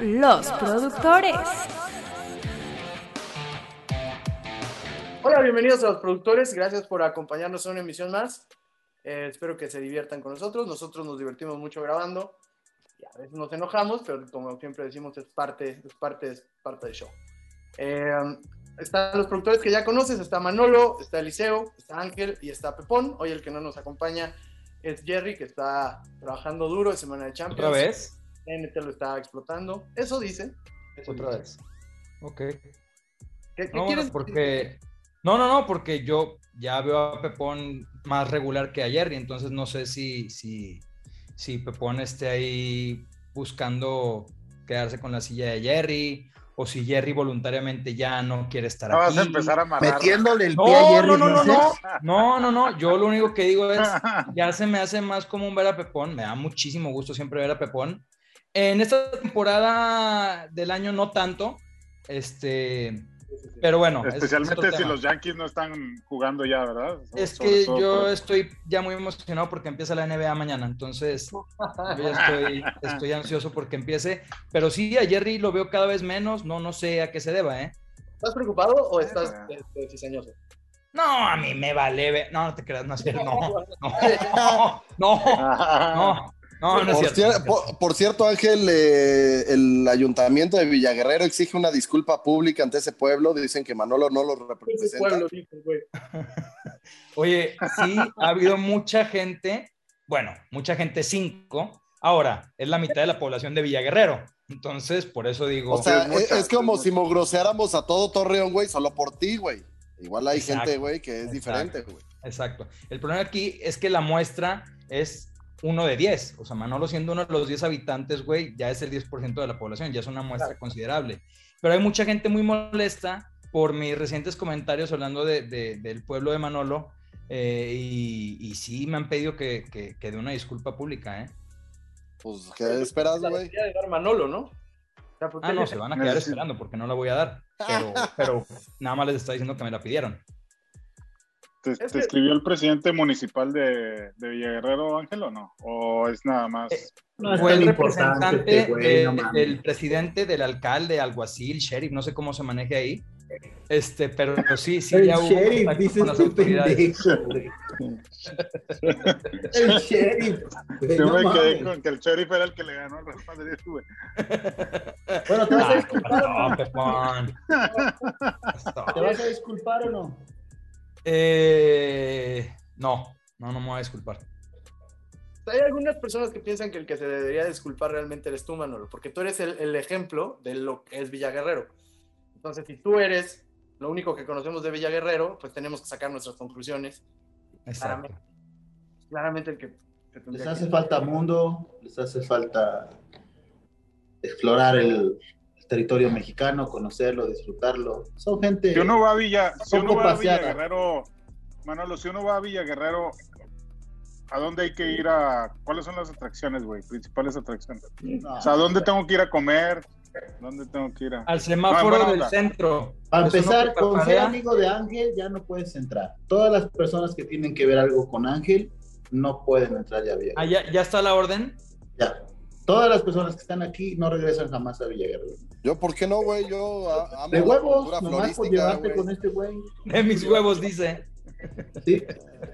los productores. Hola, bienvenidos a los productores. Gracias por acompañarnos en una emisión más. Eh, espero que se diviertan con nosotros. Nosotros nos divertimos mucho grabando. Y a veces nos enojamos, pero como siempre decimos, es parte, es parte, es parte del show. Eh, están los productores que ya conoces. Está Manolo, está Eliseo, está Ángel y está Pepón. Hoy el que no nos acompaña es Jerry, que está trabajando duro en Semana de Champions. ¿Otra vez? TNT lo está explotando. Eso dice. Eso Otra dice. vez. Ok. ¿Qué, qué No, quieres porque... No, no, no, porque yo ya veo a Pepón más regular que a Jerry, entonces no sé si, si, si Pepón esté ahí buscando quedarse con la silla de Jerry, o si Jerry voluntariamente ya no quiere estar No vas aquí. a empezar a amarrar. Metiéndole el No, pie a Jerry. no, no, no, no, no, no, no, yo lo único que digo es, ya se me hace más común ver a Pepón, me da muchísimo gusto siempre ver a Pepón. En esta temporada del año no tanto, este, pero bueno. es- es Especialmente si tema. los Yankees no están jugando ya, ¿verdad? Es que todo yo estoy ya muy emocionado porque empieza la NBA mañana, entonces yo ya estoy, estoy ansioso porque empiece, pero sí, a Jerry lo veo cada vez menos, no, no sé a qué se deba, ¿eh? ¿Estás preocupado o estás Ah. este, cizañoso? No, a mí me vale, no, no te creas, no es cierto, no, no, no, no, no, no es Por, cierto. cier- por- por cierto, Ángel, eh, el ayuntamiento de Villaguerrero exige una disculpa pública ante ese pueblo. Dicen que Manolo no lo Ese representa. pueblo, güey. Oye, sí, ha habido mucha gente, bueno, mucha gente cinco, ahora es la mitad de la población de Villaguerrero, entonces por eso digo, O sea, Sí, es es, mucha, es como es si mogroseáramos a todo Torreón, güey, solo por ti, güey. Igual hay Exacto, gente, güey, que es exacto. diferente, güey. exacto. El problema aquí es que la muestra es uno de 10, o sea, Manolo siendo uno de los 10 habitantes, güey, ya es el 10% de la población, ya es una muestra considerable. Pero hay mucha gente muy molesta por mis recientes comentarios hablando de- de- del pueblo de Manolo, eh, y, y sí me han pedido que, que, que dé una disculpa pública, ¿eh? Pues, ¿qué esperas, La güey? debería de dar Manolo, ¿no? O sea, ¿por qué Ah, no, se van a quedar esperando porque no la voy a dar. Pero, pero nada más les está diciendo que me la pidieron. ¿Te, Es te que- escribió el presidente municipal de, de Villaguerrero, Ángel, o no? ¿O es nada más? Eh, No es Fue el representante no del presidente, del alcalde, alguacil, sheriff, no sé cómo se maneje ahí. Este, pero sí, sí, el ya hubo sheriff, contacto dice con las este autoridades. El sheriff. güey, Yo no me quedé mames. con que el sheriff era el que le ganó al Real Madrid, güey. Bueno, ¿te vas a Ah, disculpar no. ¿Te vas a disculpar o no? Eh, no, no, no me voy a disculpar. Hay algunas personas que piensan que el que se debería disculpar realmente eres tú, Manolo, porque tú eres el, el ejemplo de lo que es Villaguerrero. Entonces, si tú eres lo único que conocemos de Villaguerrero, pues tenemos que sacar nuestras conclusiones. Exacto. Claramente el que Les hace que- falta mundo, les hace falta explorar el territorio mexicano, conocerlo, disfrutarlo. Son gente. Si uno va a Villa, si uno va a paseada. Villaguerrero, Manolo, si uno va a Villaguerrero, ¿a dónde hay que ir a? ¿Cuáles son las atracciones, güey? Principales atracciones. No. O sea, ¿a dónde tengo que ir a comer? ¿Dónde tengo que ir a? Al semáforo del onda. centro. Para no empezar, te con ser amigo de Ángel ya no puedes entrar. Todas las personas que tienen que ver algo con Ángel no pueden entrar ya a Villaguerrero. Ah, ya, ya está la orden. Ya. Todas las personas que están aquí no regresan jamás a Villaguerrero. Yo, ¿por qué no, güey? Yo a- amo De huevos, nomás por llevarte güey. con este güey. De mis huevos, dice. Sí.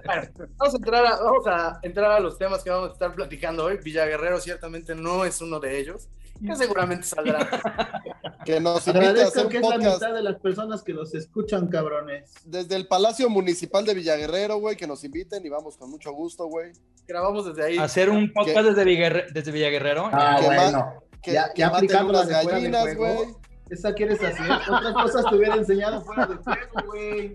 Bueno, vamos a, entrar a, vamos a entrar a los temas que vamos a estar platicando hoy. Villaguerrero ciertamente no es uno de ellos, que seguramente saldrá. Que nos invite a hacer que es la mitad de las personas que los escuchan, cabrones. desde el Palacio Municipal de Villaguerrero, güey, que nos inviten y vamos con mucho gusto, güey. Grabamos desde ahí. Hacer un podcast desde, Villaguerre- desde Villaguerrero. Ah, que bueno. Que, Ya- que ya maten aplicando unas gallinas, güey. Esa quieres hacer. Otras cosas te hubiera enseñado fuera de juego, güey.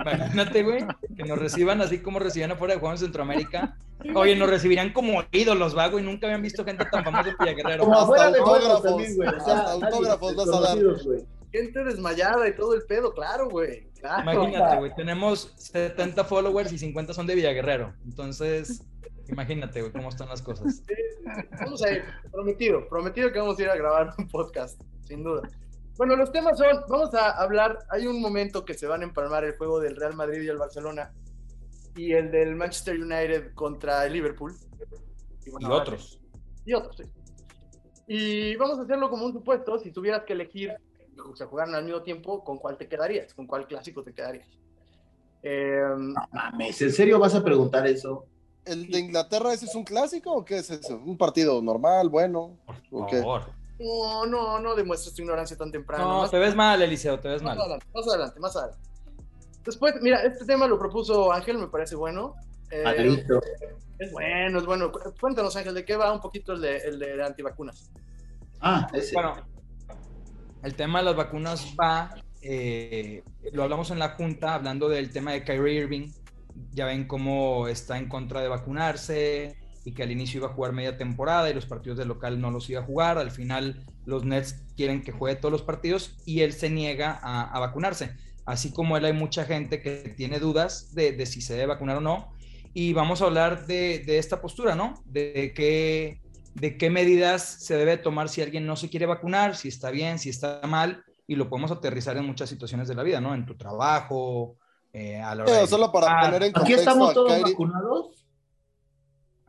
Imagínate, güey, que nos reciban así como recibían afuera de Juegos en Centroamérica. Oye, nos recibirían como ídolos, vago, y nunca habían visto gente tan famosa en Villaguerrero. Como Hasta afuera de autógrafos, güey. O sea, hasta autógrafos vas a dar. güey. Gente desmayada y todo el pedo, claro, güey. Claro. Imagínate, güey, tenemos 70 followers y 50 son de Villaguerrero. Entonces, imagínate, güey, cómo están las cosas. Vamos a ir, prometido, prometido que vamos a ir a grabar un podcast, sin duda. Bueno, los temas son, vamos a hablar, hay un momento que se van a empalmar el juego del Real Madrid y el Barcelona y el del Manchester United contra el Liverpool. Y bueno, otros. Y otros, sí. Y vamos a hacerlo como un supuesto, si tuvieras que elegir, o sea, jugaran al mismo tiempo, ¿con cuál te quedarías? ¿Con cuál clásico te quedarías? Eh, No mames, ¿en serio vas a preguntar eso? ¿El de Inglaterra ese es un clásico o qué es eso? ¿Un partido normal, bueno? ¿O Por qué? No, no, no demuestres tu ignorancia tan temprano. No, Más- te ves mal, Eliseo, te ves más mal. adelante, más adelante, más adelante. Después, mira, este tema lo propuso Ángel, me parece bueno. Eh, Malito. es bueno, es bueno. Cu- Cuéntanos, Ángel, ¿de qué va un poquito el de, el de antivacunas? Ah, ese. Bueno, el tema de las vacunas va, eh, lo hablamos en la junta, hablando del tema de Kyrie Irving. Ya ven cómo está en contra de vacunarse y que al inicio iba a jugar media temporada y los partidos del local no los iba a jugar. Al final los Nets quieren que juegue todos los partidos y él se niega a, a vacunarse. Así como él hay mucha gente que tiene dudas de, de si se debe vacunar o no. Y vamos a hablar de, de esta postura, ¿no? De qué, de qué medidas se debe tomar si alguien no se quiere vacunar, si está bien, si está mal, y lo podemos aterrizar en muchas situaciones de la vida, ¿no? En tu trabajo, eh, a la hora Pero de solo para poner en ¿Aquí contexto estamos a todos Kyrie- vacunados?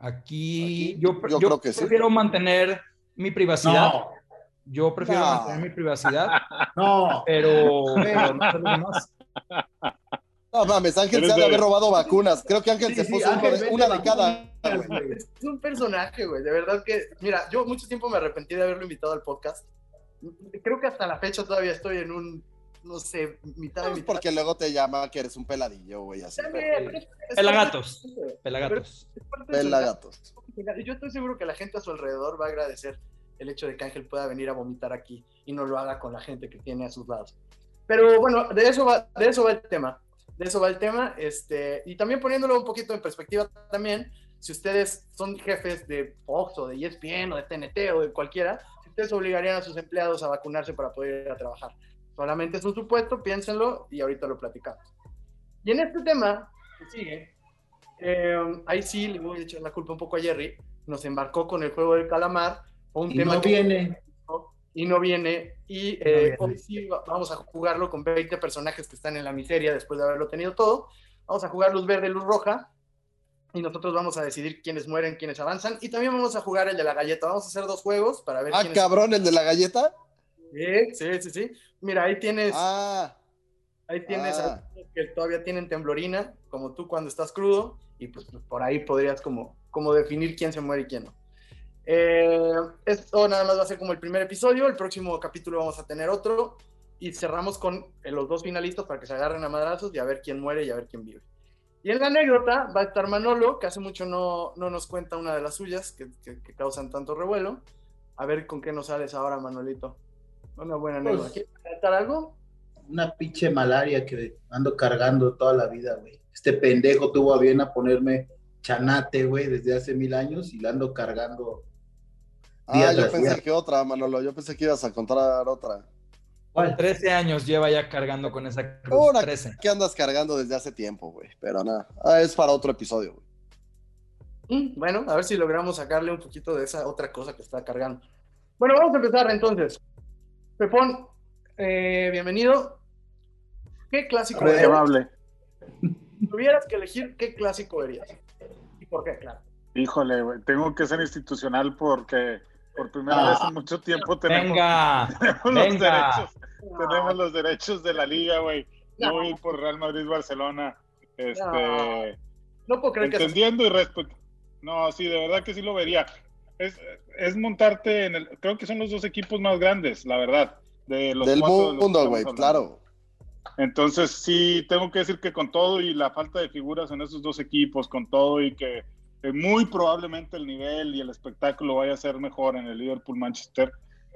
Aquí, Aquí, yo, yo yo creo que sí. prefiero mantener mi privacidad. No, Yo prefiero No. mantener mi privacidad, no. pero, pero no sé los demás. No mames, Ángel se ha de haber robado vacunas. Creo que Ángel Sí, se sí, puso Ángel, vende una de cada. güey. Es un personaje, güey, de verdad que, mira, yo mucho tiempo me arrepentí de haberlo invitado al podcast. Creo que hasta la fecha todavía estoy en un, no sé, mitad de Pues mitad. porque luego te llama que eres un peladillo, güey, así. También, pero es- es Pelagatos. Pelagatos. Pelagatos. Y Yo estoy seguro que la gente a su alrededor va a agradecer el hecho de que Ángel pueda venir a vomitar aquí y no lo haga con la gente que tiene a sus lados. Pero bueno, de eso va, de eso va el tema. De eso va el tema. Este, y también poniéndolo un poquito en perspectiva también, si ustedes son jefes de Fox o de ESPN o de TNT o de cualquiera, si ustedes obligarían a sus empleados a vacunarse para poder ir a trabajar. Solamente es un supuesto, piénsenlo y ahorita lo platicamos. Y en este tema que sigue, eh, ahí sí le voy a echar la culpa un poco a Jerry, nos embarcó con el juego del calamar, un Y tema no que- viene. y no viene. Y eh, viene. hoy sí va- vamos a jugarlo con 20 personajes que están en la miseria después de haberlo tenido todo. Vamos a jugar luz verde, luz roja. Y nosotros vamos a decidir quiénes mueren, quiénes avanzan. Y también vamos a jugar el de la galleta. Vamos a hacer dos juegos para ver Ah, quiénes. cabrón, el de la galleta. Sí, sí, sí, sí. Mira, ahí tienes, Ah, ahí tienes ah. que todavía tienen temblorina, como tú cuando estás crudo. Y pues por ahí podrías como, como definir quién se muere y quién no. Eh, esto nada más va a ser como el primer episodio. El próximo capítulo vamos a tener otro. Y cerramos con eh, los dos finalistas para que se agarren a madrazos y a ver quién muere y a ver quién vive. Y en la anécdota va a estar Manolo, que hace mucho no, no nos cuenta una de las suyas que, que- que causan tanto revuelo. A ver con qué nos sales ahora, Manolito. Una buena anécdota. Pues- ¿Quieres comentar algo? Una pinche malaria que ando cargando toda la vida, güey. Este pendejo tuvo a bien a ponerme chanate, güey, desde hace mil años y la ando cargando. ah yo pensé día. que otra, Manolo. Yo pensé que ibas a contar otra. ¿Cuál? 13 años lleva ya cargando con esa cruz. Una 13. que andas cargando desde hace tiempo, güey. Pero nada, ah, es para otro episodio, güey. Mm, Bueno, a ver si logramos sacarle un poquito de esa otra cosa que está cargando. Bueno, vamos a empezar entonces. Pepón, eh, bienvenido. ¿Qué clásico Muy verías? amable. Si tuvieras que elegir, ¿qué clásico verías? ¿Y por qué? Claro. Híjole, güey, tengo que ser institucional porque por primera Ah. vez en mucho tiempo tenemos, Venga, tenemos los derechos, tenemos los derechos de la liga, güey. Yo No. voy por Real Madrid Barcelona. Este, No puedo creer que haces- entendiendo y respetando. No, sí, de verdad que sí lo vería. Es, es montarte en el. Creo que son los dos equipos más grandes, la verdad. De los Del cuatro mundo, güey, claro. Entonces, sí, tengo que decir que con todo y la falta de figuras en esos dos equipos, con todo y que eh, muy probablemente el nivel y el espectáculo vaya a ser mejor en el Liverpool-Manchester,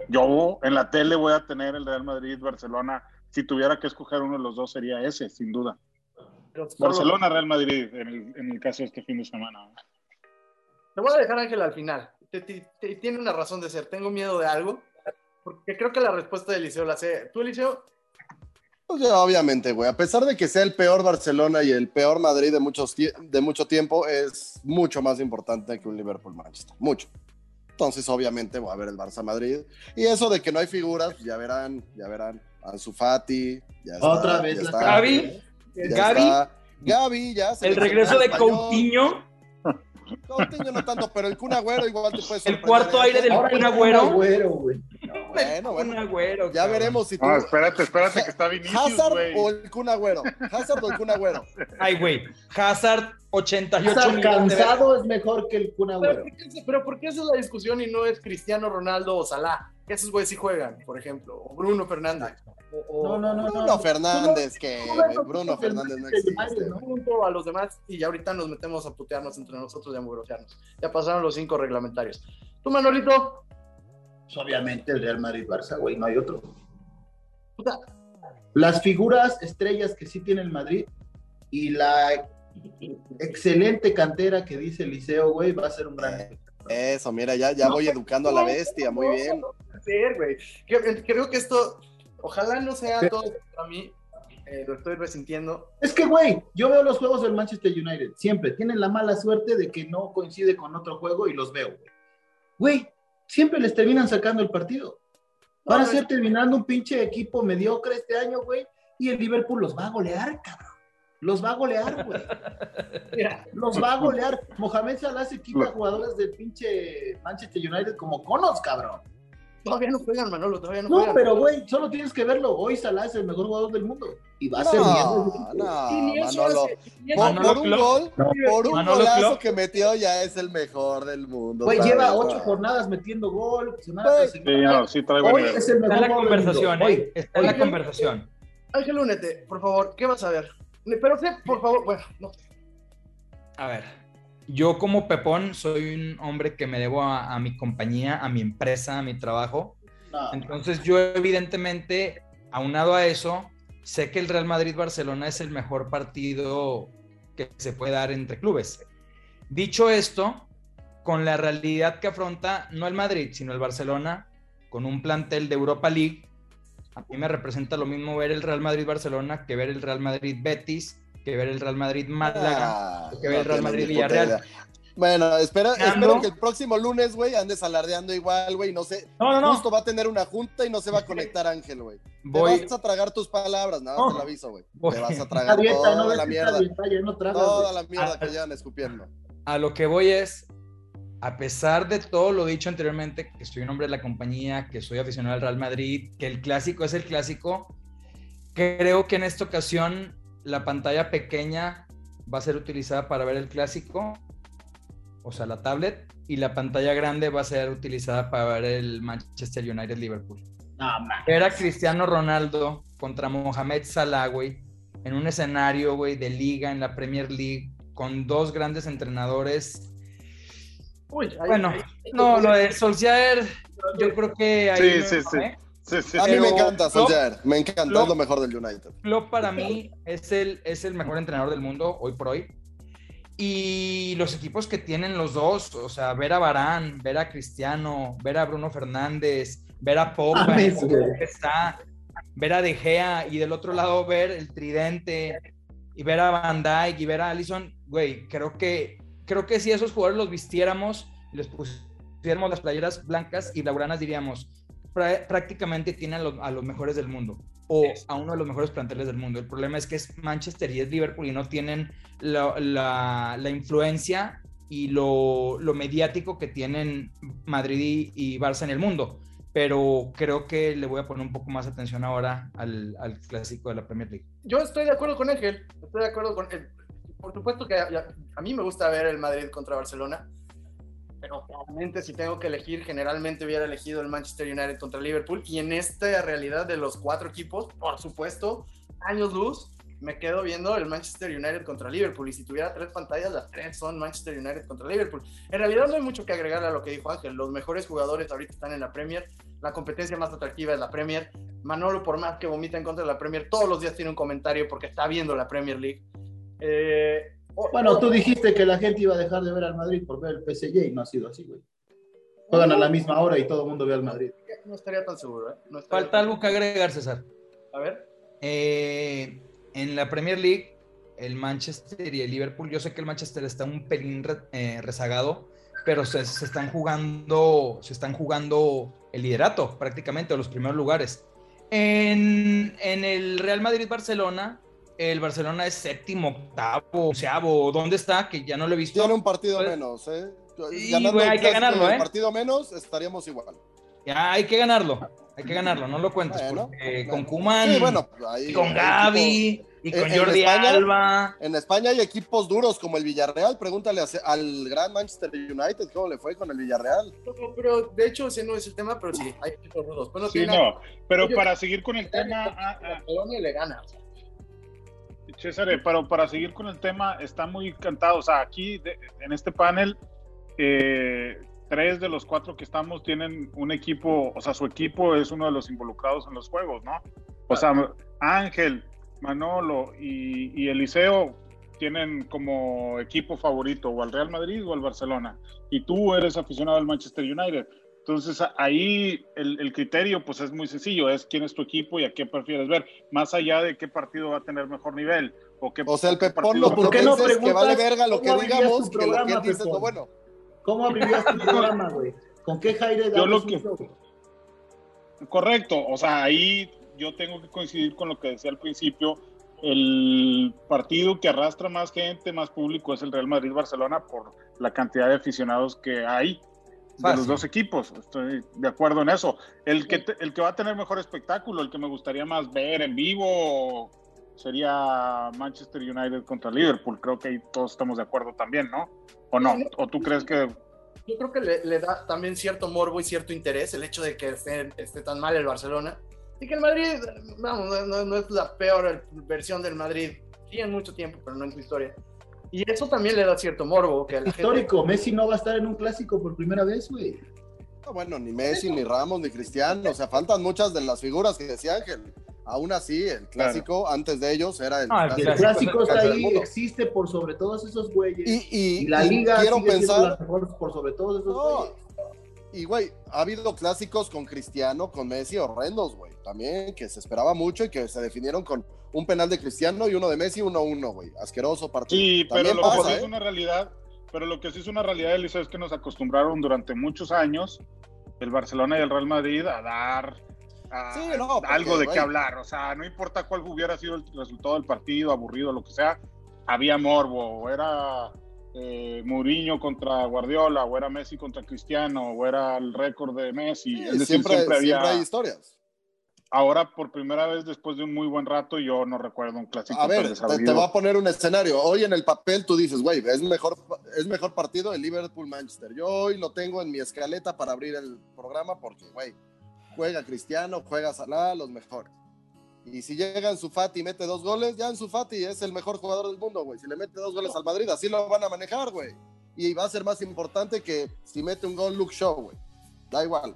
yo en la tele voy a tener el Real Madrid-Barcelona. Si tuviera que escoger uno de los dos, sería ese, sin duda. pero solo- Barcelona-Real Madrid, en el, en el caso de este fin de semana. Te voy a dejar Ángel al final. Te- te- te- tiene una razón de ser. Tengo miedo de algo. Porque creo que la respuesta de Eliseo la sé. ¿Tú, Eliseo? Pues ya, obviamente, güey. A pesar de que sea el peor Barcelona y el peor Madrid de, muchos de mucho tiempo, es mucho más importante que un Liverpool-Manchester. Mucho. Entonces, obviamente, voy a ver el Barça-Madrid. Y eso de que no hay figuras, ya verán, ya verán. Ansu Fati, ya está. Otra vez ya la está, Gaby. ya Gaby. está. Gaby, ya. se El regreso de español. Coutinho. Coutinho no tanto, pero el Kun Agüero igual te puede El sorprender. cuarto aire del Kun el Agüero. Agüero, güey. Bueno, Kun bueno. Agüero, Ya cabrón. veremos si tú. No, espérate, espérate que está Vinicius, Hazard o el Kun Agüero. Hazard o el Kun Agüero. Ay, güey. Hazard, 88 Hazard millones de veces. cansado es mejor que el Kun Pero Agüero. ¿por, qué, pero ¿por qué esa es la discusión y no es Cristiano Ronaldo o Salah? Que esos güeyes sí juegan, por ejemplo. O Bruno Fernández. O- No, no, no. Bruno no. Fernández, que Bruno Fernández no existe. ¿no? punto a los demás y ya ahorita nos metemos a putearnos entre nosotros y a mugrosearnos. Ya pasaron los cinco reglamentarios. Tú, Manolito, Pues, obviamente el Real Madrid-Barça, güey, no hay otro. puta, Las figuras estrellas que sí tiene el Madrid y la excelente cantera que dice el Liceo, güey, va a ser un gran. Eh, Eso, mira, ya, ya voy educando a la bestia, muy bien. Creo que esto, ojalá no sea todo para mí, eh, lo estoy resintiendo. Es que, güey, yo veo los juegos del Manchester United, siempre tienen la mala suerte de que no coincide con otro juego y los veo, güey. Güey, siempre les terminan sacando el partido. Van a ser terminando un pinche equipo mediocre este año, güey, y el Liverpool los va a golear, cabrón. Los va a golear, güey. Mira, Los va a golear. Mohamed Salah se quita jugadores del pinche Manchester United como conos, cabrón. Todavía no juegan, Manolo, todavía no, No, juegan. pero güey, solo tienes que verlo. Hoy Salah es el mejor jugador del mundo. Y va a ser No, no, Y Manolo. hace- Por, Manolo por un Klopp. gol, por un Manolo golazo Klopp. que metió ya es el mejor del mundo. Güey, lleva ocho no. jornadas metiendo gol. Semana Güey. tras Sí, no, sí trae Hoy es el Está mejor la conversación, Hoy. ¿eh? Está en la conversación. Ángel Únete, por favor, ¿qué vas a ver? Pero sé, por favor, bueno, no. A ver, yo como Pepón soy un hombre que me debo a, a mi compañía, a mi empresa, a mi trabajo. No, Entonces yo evidentemente, aunado a eso, sé que el Real Madrid-Barcelona es el mejor partido que se puede dar entre clubes. Dicho esto, con la realidad que afronta no el Madrid, sino el Barcelona, con un plantel de Europa League, a mí me representa lo mismo ver el Real Madrid-Barcelona que ver el Real Madrid-Betis, que ver el Real Madrid-Málaga. Ah, que ve el Real Madrid Villarreal. Bueno, espera, Ganando. espero que el próximo lunes, güey, andes alardeando igual, güey. No sé, No, no, no. justo va a tener una junta y no se va a conectar Ángel, güey. Te Voy, vas a tragar tus palabras, nada No. más te lo aviso, güey. Te vas a tragar dieta, toda no la mierda. dieta, ya no tragas, Toda la mierda Ah. que llevan escupiendo. a lo que voy es, a pesar de todo lo dicho anteriormente, que soy un hombre de la compañía, que soy aficionado al Real Madrid, que el clásico es el clásico, creo que en esta ocasión la pantalla pequeña va a ser utilizada para ver el clásico, o sea, la tablet, y la pantalla grande va a ser utilizada para ver el Manchester United Liverpool. No, man. Ver a Cristiano Ronaldo contra Mohamed Salah, güey, en un escenario, güey, de liga en la Premier League, con dos grandes entrenadores. Uy, ahí- Bueno, ahí- no, lo de Solskjaer, yo creo que ahí. Sí, no, sí, sí. ¿eh? Sí, sí, A mí me encanta Solskjaer, me encanta, Klopp- es lo mejor del United. Klopp para mí es el, es el mejor entrenador del mundo hoy por hoy. Y los equipos que tienen los dos, o sea, ver a Barán, ver a Cristiano, ver a Bruno Fernández, ver a que está, ver a De Gea y del otro lado ver el tridente y ver a Van Dijk y ver a Allison, güey, creo que creo que si esos jugadores los vistiéramos y les pusiéramos las playeras blancas y lauranas diríamos, "Prá- prácticamente tienen a los, a los mejores del mundo o a uno de los mejores planteles del mundo. El problema es que es Manchester y es Liverpool y no tienen la, la- la influencia y lo, lo mediático que tienen Madrid y, y Barça en el mundo. Pero creo que le voy a poner un poco más atención ahora al, al clásico de la Premier League. Yo estoy de acuerdo con Ángel, estoy de acuerdo con él. Por supuesto que a, a mí me gusta ver el Madrid contra Barcelona, pero realmente si tengo que elegir, generalmente hubiera elegido el Manchester United contra Liverpool. Y en esta realidad de los cuatro equipos, por supuesto, años luz, me quedo viendo el Manchester United contra Liverpool. Y si tuviera tres pantallas, las tres son Manchester United contra Liverpool. En realidad no hay mucho que agregar a lo que dijo Ángel. Los mejores jugadores ahorita están en la Premier. La competencia más atractiva es la Premier. Manolo, por más que vomita en contra de la Premier, todos los días tiene un comentario porque está viendo la Premier League. Eh, Bueno, tú dijiste que la gente iba a dejar de ver al Madrid por ver el PSG y no ha sido así, güey. Juegan a la misma hora y todo el mundo ve al Madrid. No estaría tan seguro, ¿eh? No Falta tan- algo que agregar, César. A ver. Eh, en la Premier League, el Manchester y el Liverpool, yo sé que el Manchester está un pelín re- eh, rezagado, pero se, se están jugando, se están jugando el liderato prácticamente, o los primeros lugares. En, en el Real Madrid-Barcelona, el Barcelona es séptimo, octavo, onceavo, ¿dónde está? Que ya no lo he visto. Tiene un partido Pues- menos, ¿eh? Sí, el hay que ganarlo, ¿eh? partido menos, estaríamos igual. Ya hay que ganarlo, hay que ganarlo, no lo cuentes. Bueno, porque bueno. con Kuman, Sí, bueno, y con Gaby, y con en- en Jordi España- Alba. En España hay equipos duros como el Villarreal. Pregúntale a- al gran Manchester United cómo le fue con el Villarreal. Pero, pero, de hecho ese no es el tema, pero sí, hay equipos rudos. No Sí, no. Pero Yo- para seguir con el tema, ah, ah, Barcelona y le gana. César, eh, pero para seguir con el tema, está muy cantado. O sea, aquí de- en este panel, eh, tres de los cuatro que estamos tienen un equipo, o sea, su equipo es uno de los involucrados en los juegos, ¿no? O sea, Ángel, Manolo y, y Eliseo tienen como equipo favorito o al Real Madrid o al Barcelona. Y tú eres aficionado al Manchester United. Entonces ahí el, el criterio pues es muy sencillo, es quién es tu equipo y a qué prefieres ver, más allá de qué partido va a tener mejor nivel o qué O sea, el Pepón partido- lo ¿Por qué no que dices que vale preguntas verga lo que digamos, que lo que lo bueno. ¿Cómo abrirías tu programa, güey? ¿Con qué Jaire Yo lo que-? Correcto, o sea, ahí yo tengo que coincidir con lo que decía al principio, el partido que arrastra más gente, más público es el Real Madrid-Barcelona por la cantidad de aficionados que hay de los dos equipos, estoy de acuerdo en eso. El que, te- el que va a tener mejor espectáculo, el que me gustaría más ver en vivo, sería Manchester United contra Liverpool, creo que ahí todos estamos de acuerdo también, ¿no? ¿O no? ¿O tú crees que Yo creo que le, le da también cierto morbo y cierto interés el hecho de que esté, esté tan mal el Barcelona. Y que el Madrid, vamos, no, no- no es la peor versión del Madrid, sí en mucho tiempo, pero no en su historia. Y eso también le da cierto morbo, que la gente... Histórico, Messi no va a estar en un clásico por primera vez, güey. No, bueno, ni Messi, ni Ramos, ni Cristiano. O sea, faltan muchas de las figuras que decía Ángel. Aún así, el clásico antes de ellos era el Ah, El Clásico el está clásico del ahí, existe por sobre todos esos güeyes. Y, y- Y la y liga quiero sigue pensar, la mejor por sobre todos esos No. güeyes. y güey, ha habido clásicos con Cristiano, con Messi horrendos, güey. También que se esperaba mucho y que se definieron con un penal de Cristiano y uno de Messi, 1-1, güey. Asqueroso partido. Sí, pero También lo que sí ¿eh? es una realidad, pero lo que sí es una realidad, Eliseo, es que nos acostumbraron durante muchos años el Barcelona y el Real Madrid a dar a- Sí, no, porque, algo de qué güey. hablar. O sea, no importa cuál hubiera sido el resultado del partido, aburrido, lo que sea, había morbo, o era eh, Mourinho contra Guardiola, o era Messi contra Cristiano, o era el récord de Messi. Sí, es decir, siempre, siempre, había. siempre hay historias. Ahora, por primera vez después de un muy buen rato, yo no recuerdo un clásico A tan ver, te, te voy a poner un escenario. Hoy en el papel tú dices, güey, es mejor, es mejor partido el Liverpool-Manchester. Yo hoy lo tengo en mi escaleta para abrir el programa porque, güey, juega Cristiano, juega Salah, los mejores. Y si llega en su Fati y mete dos goles, ya en su Fati es el mejor jugador del mundo, güey. Si le mete dos goles al Madrid, así lo van a manejar, güey. Y va a ser más importante que si mete un gol Luke Show, güey. Da igual.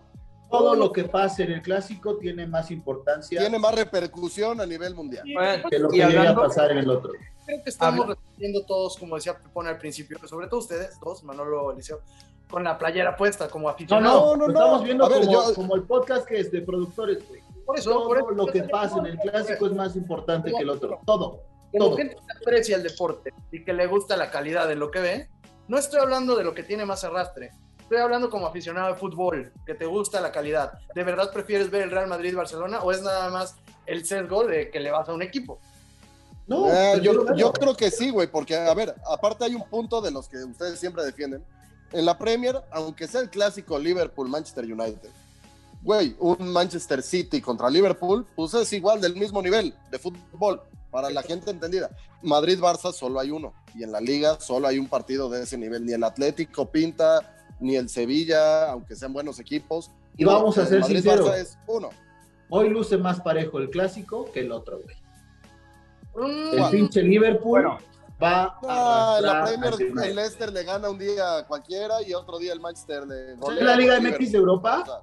Todo lo que pase en el clásico tiene más importancia Tiene más repercusión a nivel mundial. Bueno, que lo que y llegue a pasar en el otro. Creo que estamos respondiendo todos, como decía Pepón al principio, sobre todo ustedes dos, Manolo, Eliseo, con la playera puesta como No, aficionados. no, no, lo no. estamos viendo ver, como, yo- como el podcast que es de productores, güey. Por eso, Todo por eso- lo que pasa en el clásico es más importante que el otro. Todo. Como todo. gente que aprecia el deporte y que le gusta la calidad de lo que ve, no estoy hablando de lo que tiene más arrastre. Estoy hablando como aficionado de fútbol, que te gusta la calidad. ¿De verdad prefieres ver el Real Madrid-Barcelona o es nada más el sesgo de que le vas a un equipo? No, Eh, prefiero yo, yo creo que sí, güey, porque, a ver, aparte hay un punto de los que ustedes siempre defienden. En la Premier, aunque sea el clásico Liverpool-Manchester United, güey, un Manchester City contra Liverpool, pues es igual del mismo nivel de fútbol, para la gente entendida. Madrid-Barça solo hay uno, y en la liga solo hay un partido de ese nivel. Ni el Atlético pinta, ni el Sevilla, aunque sean buenos equipos. Y vamos a ser sinceros. es uno. Hoy luce más parejo el clásico que el otro, güey. Mm, El pinche Liverpool Bueno. va Ah, a la Premier el Leicester le gana un día a cualquiera y otro día el Manchester le ¿Es la Liga MX de O Europa? sea,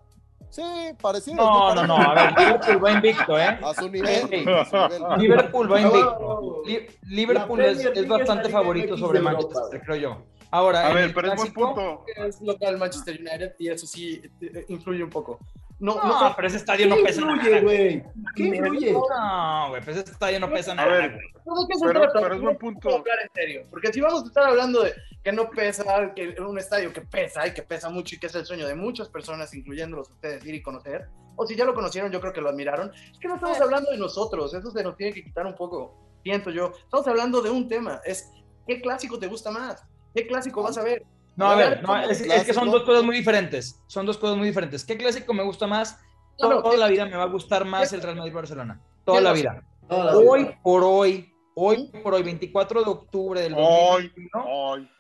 Sí, parecido. no, no, no, a ver, Liverpool va invicto, ¿eh? A su nivel. Sí. a su nivel. Liverpool va invicto. Liverpool es, bastante favorito sobre Manchester, creo yo. Ahora, A ver, pero es buen clásico- punto. es local Manchester United y eso sí influye un poco. No, No, no, pero ese estadio no ¿Qué pesa influye, nada. güey? ¿Qué influye? No, güey, pues ese estadio no pesa A nada, ver, güey. ¿de qué se Pero- pero es buen No punto. hablar en serio, porque si vamos a estar hablando de que no pesa, que un estadio que pesa y que pesa mucho y que es el sueño de muchas personas, incluyéndolos ustedes, ir y conocer, o si ya lo conocieron, yo creo que lo admiraron, es que no estamos hablando de nosotros, eso se nos tiene que quitar un poco. siento yo. Estamos hablando de un tema, es ¿qué clásico te gusta más? ¿Qué clásico vas a ver? No, a ver, no, es, es que son dos cosas muy diferentes. Son dos cosas muy diferentes. ¿Qué clásico me gusta más? No, no, Toda ¿qué- la vida me va a gustar más el Real Madrid-Barcelona. Toda ¿Qué la vida. Toda la vida. Hoy por hoy, hoy por hoy, 24 de octubre del Hoy, 2021, hoy.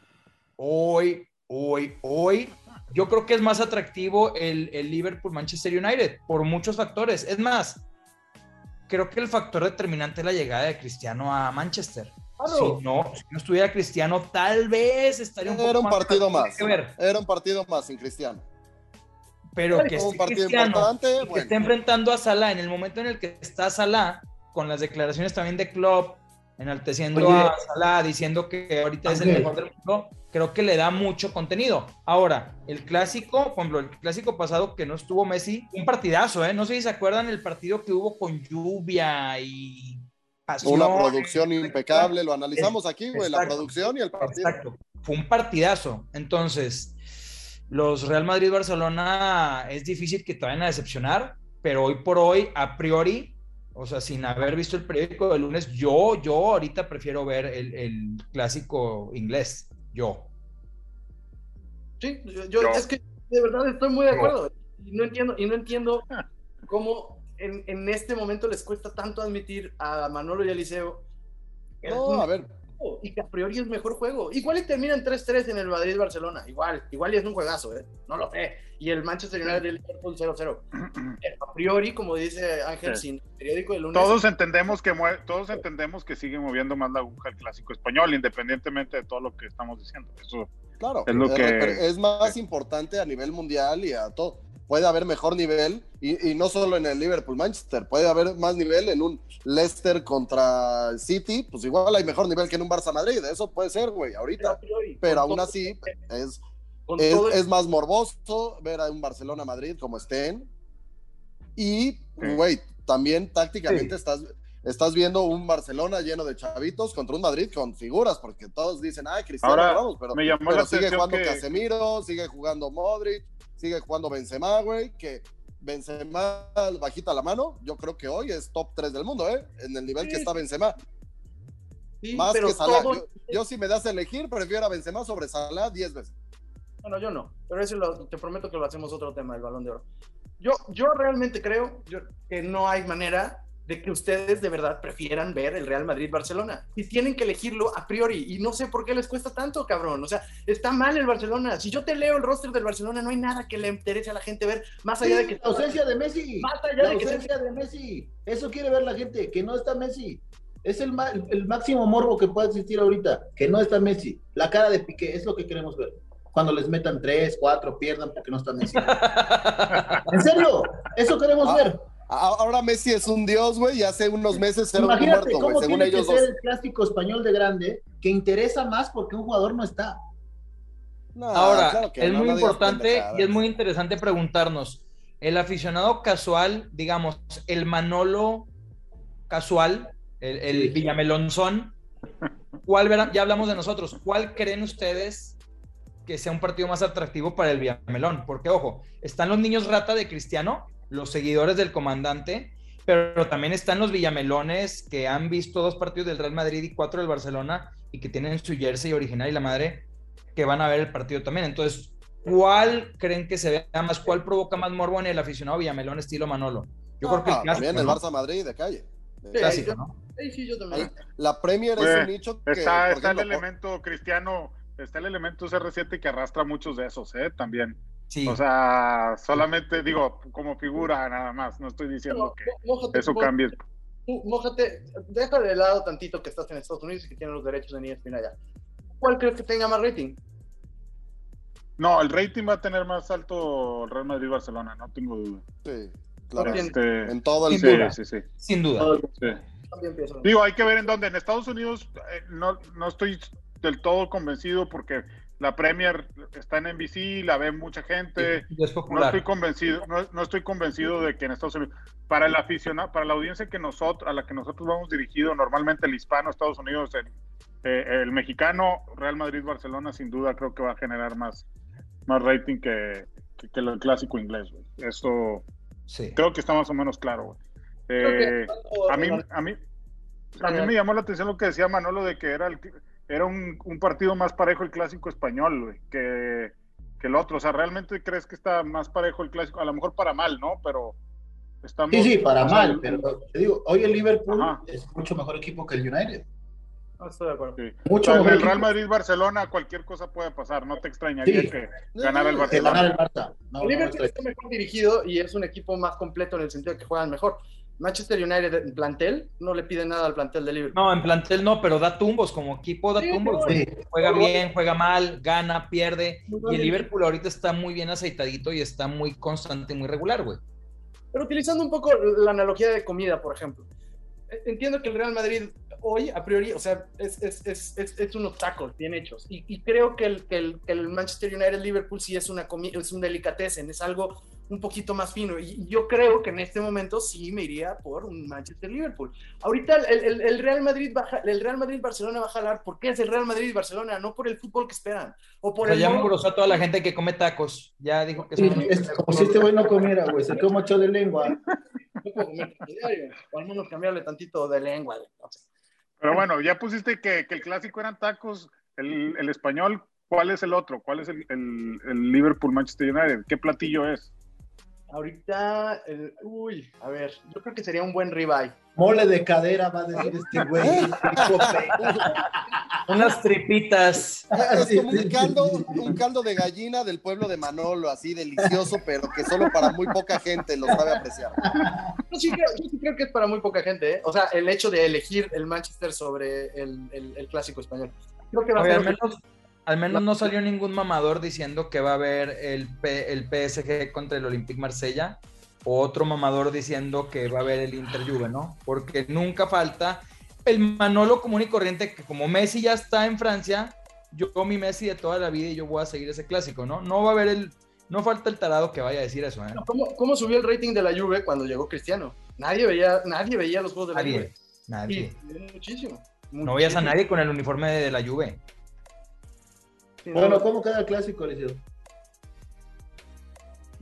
hoy, hoy, hoy, yo creo que es más atractivo el, el Liverpool-Manchester United por muchos factores. Es más, creo que el factor determinante es la llegada de Cristiano a Manchester. Claro. Si no, si no estuviera Cristiano, tal vez estaría un poco Era un partido más. que ver. Era un partido más sin Cristiano. Pero que un esté partido Cristiano importante. y que Bueno, esté enfrentando a Salah en el momento en el que está Salah, con las declaraciones también de Klopp, enalteciendo Oye. a Salah, diciendo que ahorita es el mejor del mundo, creo que le da mucho contenido. Ahora, el clásico, por ejemplo, el clásico pasado que no estuvo Messi, un partidazo, ¿eh? No sé si se acuerdan el partido que hubo con lluvia y pasión. una producción impecable. Lo analizamos aquí, güey. La producción y el partido. Exacto. Fue un partidazo. Entonces, los Real Madrid-Barcelona es difícil que te vayan a decepcionar, pero hoy por hoy, a priori, o sea, sin haber visto el periódico del lunes, yo, yo ahorita prefiero ver el, el clásico inglés. Yo. Sí, yo, yo- es que de verdad estoy muy de acuerdo. Y no entiendo, y no entiendo cómo en, en este momento les cuesta tanto admitir a Manolo y a Eliseo No, un a ver. y que a priori es mejor juego. Igual y terminan 3-3 en el Madrid-Barcelona. Igual, igual y es un juegazo, ¿eh? No lo sé. Y el Manchester United y el Liverpool 0-0. Pero a priori, como dice Ángel, Sí. sin periódico de lunes. Todos entendemos que mue- todos entendemos que sigue moviendo más la aguja el clásico español, independientemente de todo lo que estamos diciendo. Eso Claro, Es lo eh, que- es más importante a nivel mundial y a todo. Puede haber mejor nivel, y, y no solo en el Liverpool-Manchester, puede haber más nivel en un Leicester contra City, pues igual hay mejor nivel que en un Barça-Madrid, eso puede ser, güey, pero, ahorita. priori, Pero aún todo- así, es, con es, el- es más morboso ver a un Barcelona-Madrid como estén. Y, güey, también tácticamente Sí. estás, estás viendo un Barcelona lleno de chavitos contra un Madrid con figuras, porque todos dicen, ah, Cristiano Ahora, Ramos, pero, me llamó pero la sigue jugando que- Casemiro, sigue jugando Modric, sigue jugando Benzema, güey, que Benzema bajita la mano, yo creo que hoy es top 3 del mundo, ¿eh? En el nivel que está Benzema. sí, Más pero que Salah. todo- Yo, yo si me das a elegir, prefiero a Benzema sobre Salah 10 veces. Bueno, yo no, pero eso lo- te prometo que lo hacemos otro tema, el balón de oro. Yo, yo realmente creo yo- que no hay manera de que ustedes de verdad prefieran ver el Real Madrid-Barcelona. Y tienen que elegirlo a priori. Y no sé por qué les cuesta tanto, cabrón. O sea, está mal el Barcelona. Si yo te leo el roster del Barcelona, no hay nada que le interese a la gente ver, más allá de que... la ausencia de Messi. Más allá La de que se- ausencia de Messi. Eso quiere ver la gente, que no está Messi. Es el, ma- el máximo morbo que puede existir ahorita, que no está Messi. La cara de Piqué es lo que queremos ver. Cuando les metan tres, cuatro, pierdan porque no está Messi. en serio, eso queremos Ah, ver. Ahora Messi es un dios, güey, y hace unos meses era un Imagínate muerto, güey, cómo según tiene que ser el clásico español de grande, que interesa más porque un jugador no está. No, Ahora, claro que es no, muy importante y es muy interesante preguntarnos, el aficionado casual, digamos, el Manolo casual, el, el Sí. Villamelonzón, ¿cuál verán? Ya hablamos de nosotros, ¿cuál creen ustedes que sea un partido más atractivo para el Villamelón? Porque, ojo, están los niños rata de Cristiano, los seguidores del comandante, pero también están los Villamelones que han visto dos partidos del Real Madrid y cuatro del Barcelona y que tienen su jersey original y la madre que van a ver el partido también. Entonces, ¿cuál creen que se vea más? ¿Cuál provoca más morbo en el aficionado Villamelón estilo Manolo? Yo creo que el Ah, clásico, también el ¿no? Barça Madrid de calle. Sí, clásico, yo- ¿no? Sí, sí, yo también. La Premier es un nicho que Está, el elemento cristiano, está el elemento CR7 que arrastra muchos de esos, ¿eh? También. Sí. O sea, solamente digo, como figura nada más, no estoy diciendo que mójate, eso cambie. tú, mójate, deja de lado tantito que estás en Estados Unidos y que tienes los derechos en E ESPN allá. ¿Cuál crees que tenga más rating? No, el rating va a tener más alto el Real Madrid-Barcelona, no tengo duda. sí, claro. Este, en todo el sí, sí, sí, Sin duda. sí. Digo, hay que ver en dónde. En Estados Unidos eh, no, no estoy del todo convencido porque la Premier está en NBC, la ve mucha gente. Y es No estoy convencido, no, no estoy convencido de que en Estados Unidos, para el aficionado, para la audiencia que nosotros, a la que nosotros vamos dirigido, normalmente el hispano, Estados Unidos, el, eh, el mexicano, Real Madrid, Barcelona, sin duda creo que va a generar más, más rating que, que, que el clásico inglés. güey. Eso Sí. creo que está más o menos claro. que Eh, a mí, a mí, A mí me llamó la atención lo que decía Manolo de que era, el, era un, un partido más parejo el clásico español, güey, que, que el otro. O sea, ¿realmente crees que está más parejo el clásico? A lo mejor para mal, ¿no? Pero estamos... Sí, sí, para mal, el- pero te digo, hoy el Liverpool Ajá. es mucho mejor equipo que el United. No, estoy de acuerdo. sí. Mucho O sea, en mejor el Real Madrid-Barcelona cualquier cosa puede pasar. No te extrañaría Sí. que ganara el que ganar el Barcelona. Barça. No, El no, Liverpool no, está mejor dirigido y es un equipo más completo en el sentido de que juegan mejor. Manchester United en plantel no le pide nada al plantel de Liverpool. No, en plantel no, pero da tumbos, como equipo da Sí, tumbos. Sí. Juega bien, juega mal, gana, pierde. Y el. Liverpool ahorita está muy bien aceitadito y está muy constante y muy regular, güey. Pero utilizando un poco la analogía de comida, por ejemplo. Eh, Entiendo que el Real Madrid hoy, a priori, o sea, es, es, es, es, es unos tacos bien hechos. Y, y creo que el, que, el, que el Manchester United-Liverpool sí es, una comi- es un delicatessen, es algo un poquito más fino. Y yo creo que en este momento sí me iría por un Manchester-Liverpool. Ahorita el, el, el Real Madrid baja, el Real Madrid-Barcelona va a jalar. ¿Por qué es el Real Madrid-Barcelona? No por el fútbol que esperan. O O por sea, el ya embrosó a toda la gente que come tacos. Ya dijo que Sí, es como si este güey no comiera, güey. Se come ocho de lengua. o al menos cambiarle tantito de lengua. Pero bueno, ya pusiste que, que el clásico eran tacos, el, el español. ¿Cuál es el otro? ¿Cuál es el, el, el Liverpool-Manchester United? ¿Qué platillo es? Ahorita, el- uy, a ver, yo creo que sería un buen ribeye. Mole de cadera, va a decir este güey. Hijo pe- unas tripitas. Es Sí, como un caldo, un caldo de gallina del pueblo de Manolo, así delicioso, pero que solo para muy poca gente lo sabe apreciar. Yo sí, creo, yo sí creo que es para muy poca gente, ¿eh? O sea, el hecho de elegir el Manchester sobre el, el- el clásico español. Creo que va a ser menos, al menos no salió ningún mamador diciendo que va a haber el, P- el PSG contra el Olympique Marsella o otro mamador diciendo que va a haber el Inter Juve, ¿no? Porque nunca falta el Manolo común y corriente que como Messi ya está en Francia, yo mi Messi de toda la vida y yo voy a seguir ese clásico, ¿no? No va a haber el no falta el tarado que vaya a decir eso, ¿eh? ¿Cómo, cómo subió el rating de la Juve cuando llegó Cristiano? Nadie veía, nadie veía los juegos de la Nadie, Juve. nadie. Sí, muchísimo. No veías a nadie con el uniforme de la Juve. No. Bueno, ¿cómo queda el clásico, Eliseo?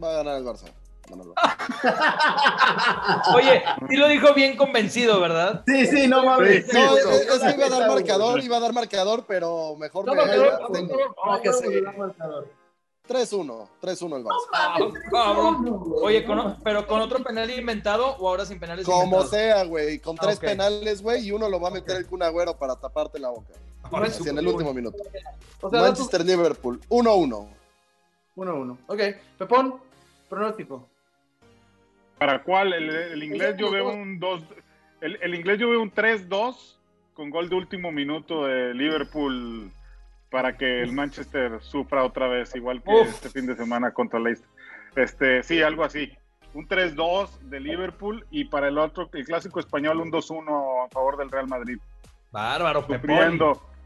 Va a ganar el Barça. Manolo. Oye, sí lo dijo bien convencido, ¿verdad? Sí, sí, no mames. No, es, es que iba a dar marcador, iba a dar marcador, pero mejor No, me marcador, tengo. no, que se- 3-1, 3-1 el Barça. Oye, con- pero con otro penal inventado o ahora sin penales Como inventados? sea, güey, con Ah, tres penales, güey, y uno lo va a meter el Kun Agüero para taparte la boca. Sí. en el último minuto. O sea, datos- Manchester-Liverpool, 1-1. 1-1. Ok. Pepón, pronóstico. ¿Para cuál? El, el inglés yo veo un 2. El, el inglés yo veo un 3-2 con gol de último minuto de Liverpool para que el Manchester sufra otra vez, igual que Uf. este fin de semana contra Leicester. Este, sí, algo así. Un 3-2 de Liverpool y para el otro, el clásico español, un 2-1 a favor del Real Madrid. Bárbaro, Pepón.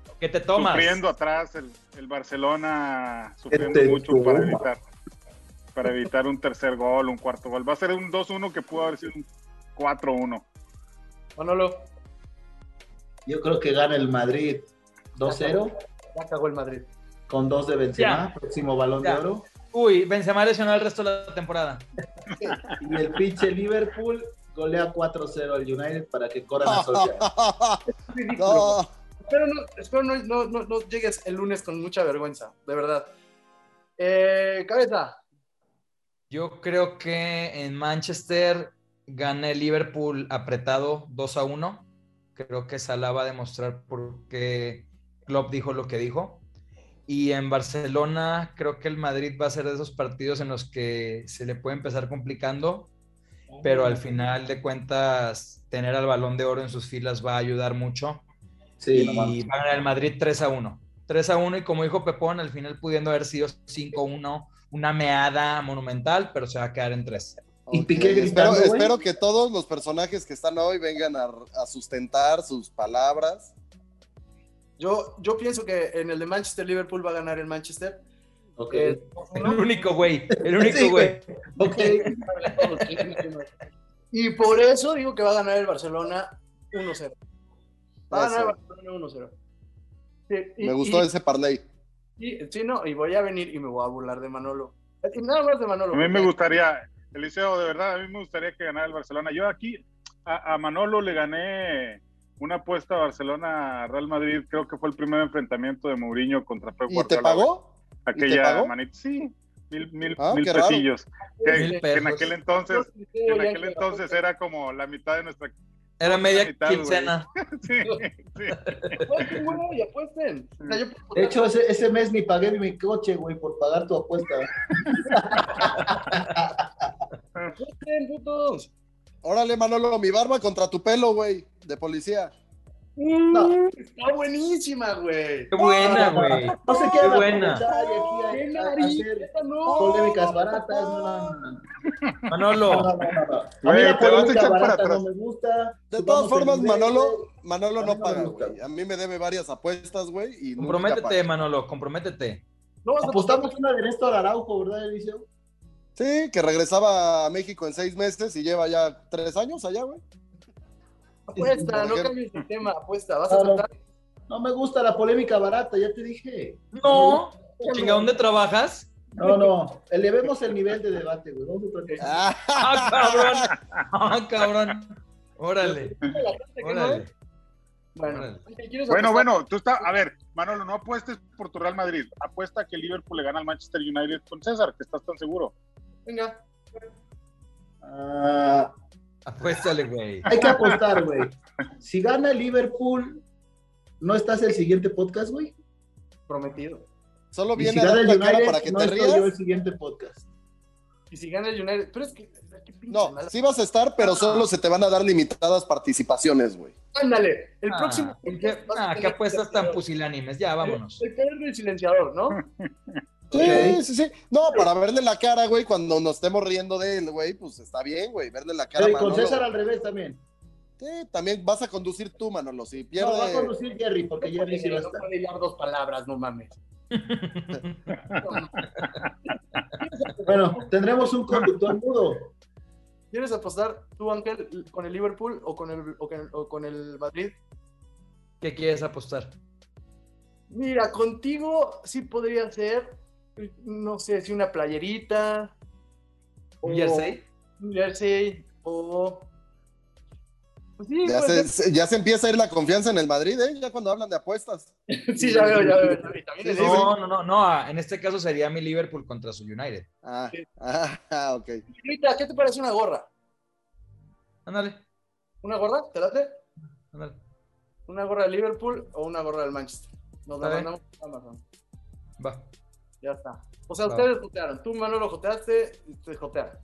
Sufriendo, ¿Qué te tomas? sufriendo atrás el, el Barcelona, sufriendo Este mucho para evitar, para evitar un tercer gol, un cuarto gol. Va a ser un 2-1 que pudo haber sido un 4-1. Manolo, Yo creo que gana el Madrid 2-0 ya cagó el Madrid. con dos de Benzema, Ya. próximo balón Ya. de oro. Uy, Benzema lesionado el resto de la temporada. Y el pinche Liverpool golea 4-0 al United para que corran a Solskjaer. No, Espero, no, espero no, no, no, llegues el lunes con mucha vergüenza, de verdad. Eh, cabeza. Yo creo que en Manchester gana el Liverpool apretado 2 a 1. Creo que Salah va a demostrar por qué Klopp dijo lo que dijo. Y en Barcelona creo que el Madrid va a ser de esos partidos en los que se le puede empezar complicando, pero al final de cuentas tener al balón de oro en sus filas va a ayudar mucho. Sí, y no mames. va a ganar el Madrid 3 a 1. 3 a 1 y como dijo Pepón, al final pudiendo haber sido 5 a 1, una meada monumental, pero se va a quedar en 3. Y ok, Piqué espero, gritando, güey. espero que todos los personajes que están hoy vengan a, a sustentar sus palabras. Yo, yo pienso que en el de Manchester Liverpool va a ganar el Manchester. Ok. Eh, El único güey, el único Sí, güey. Ok. y por eso digo que va a ganar el Barcelona 1-0. Va a ganar el Eso. Barcelona 1-0. Sí, y- Me gustó y- ese parlay. y- sí, no, y voy a venir y me voy a burlar de Manolo. Y nada más de Manolo. A mí me gustaría, Eliseo, de verdad, a mí me gustaría que ganara el Barcelona. Yo aquí a, a Manolo le gané una apuesta Barcelona-Real Madrid, creo que fue el primer enfrentamiento de Mourinho contra Pep ¿Y Guardiola. te pagó? Aquella pagó? manita, sí, mil, mil, Ah, mil pesillos. Que, Mil que en aquel entonces, en aquel entonces era como la mitad de nuestra... Era media mitad, quincena. Sí, sí. Apuesten, güey, apuesten. O sea, yo puedo De hecho, ese, ese mes ni pagué mi coche, güey, por pagar tu apuesta. apuesten, putos. Órale, Manolo, mi barba contra tu pelo, güey, de policía. No. Está buenísima, güey. Qué buena, güey. No se Qué buena. aquí a- ¡Qué a- a nariz! hacer ¡Esa no! polémicas baratas. No, no, no, no. No, Manolo, no, no, no. A mí Güey, la te vas a polémica echar para barata atrás. no me gusta. De todas formas, Manolo. Manolo no no paga, güey. A mí me debe varias apuestas, güey. y comprométete. Manolo, comprométete. No Apostamos una de Néstor Araujo, ¿verdad, Eliseo? Sí, que regresaba a México en seis meses y lleva ya tres años allá, güey. Apuesta, no cambies de tema, apuesta. ¿Vas a tratar? No me gusta la polémica barata, ya te dije. No, chinga, ¿dónde trabajas? No, no. Elevemos el nivel de debate, güey. Vamos a otra cosa. Ah, Ah, cabrón. Ah, cabrón. Órale, órale. Bueno, Órale. ¿quieres Bueno, bueno, tú estás, a ver, Manolo, no apuestes por tu Real Madrid, apuesta que Liverpool le gana al Manchester United con César, que estás tan seguro. Venga. Ah, Apuéstale, güey. hay que apostar, güey. Si gana el Liverpool, ¿no estás el siguiente podcast, güey? Prometido. solo viene si a dar el cara para que no te yo el rías. siguiente podcast. Y si gana el United. Pero es que. No, sí vas a estar, pero solo se te van a dar limitadas participaciones, güey. Ándale. El Ah, próximo. ¿qué, vas a ah, ¿qué apuestas tan pusilánimes? Ya, vámonos. El poder del silenciador, ¿no? Sí, sí, sí. No, para verle la cara, güey, cuando nos estemos riendo de él, güey, pues está bien, güey, verle la cara. Pero y con. César al revés también. Sí, también vas a conducir tú, Manolo. Si No, va a pierde. conducir Jerry, porque Jerry sí va a estar. dos palabras, no mames. Bueno, tendremos un conductor mudo. ¿Quieres apostar tú, Ángel, con el Liverpool o con el, o con el, o con el Madrid? ¿Qué quieres apostar? Mira, contigo sí podría ser, no sé, si una playerita. ¿Un o- jersey? Un jersey o... Pues sí, Ya se, ya se empieza a ir la confianza en el Madrid, ¿eh? Ya cuando hablan de apuestas. sí, ya veo, ya veo. También Sí. No, no, no, no. ah, En este caso sería mi Liverpool contra su United. Ah, Sí. ah, ok. Rita, ¿qué te parece una gorra? Ándale, ¿Una gorra? ¿Te late? ándale. ¿Una gorra de Liverpool o una gorra del Manchester? Nos la mandamos a Amazon. Va. Ya está. O sea, ustedes jotearon. Tú, Manolo, joteaste y te jotearon.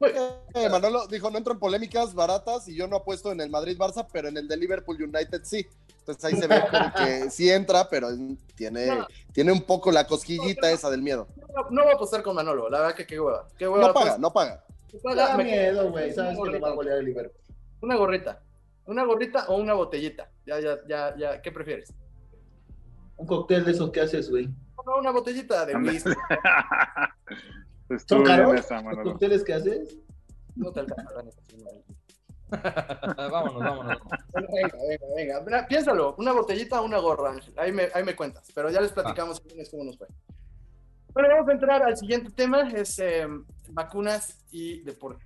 Eh, Manolo dijo, no entro en polémicas baratas y yo no apuesto en el Madrid-Barça, pero en el de Liverpool United sí. Entonces ahí se ve como que sí entra, pero tiene, No. tiene un poco la cosquillita esa del miedo. No, no voy a apostar con Manolo, la verdad que qué hueva. Qué hueva No paga, pues, no paga. Me da miedo, güey. Sabes que lo va a golear el Liverpool. Una gorrita. Una gorrita o una botellita. Ya, ya, ya, ya. ¿Qué prefieres? Un cóctel de esos que haces, güey. No, una botellita de whisky. Estuvo ¿Son caros esa, los cócteles que haces? No te alcanza, la vámonos, vámonos. Venga, venga, venga. Mira, Piénsalo, una botellita o una gorra, Ángel. Ahí me, ahí me cuentas, pero ya les platicamos lunes cómo nos fue. Bueno, vamos a entrar al siguiente tema, es eh, vacunas y deporte.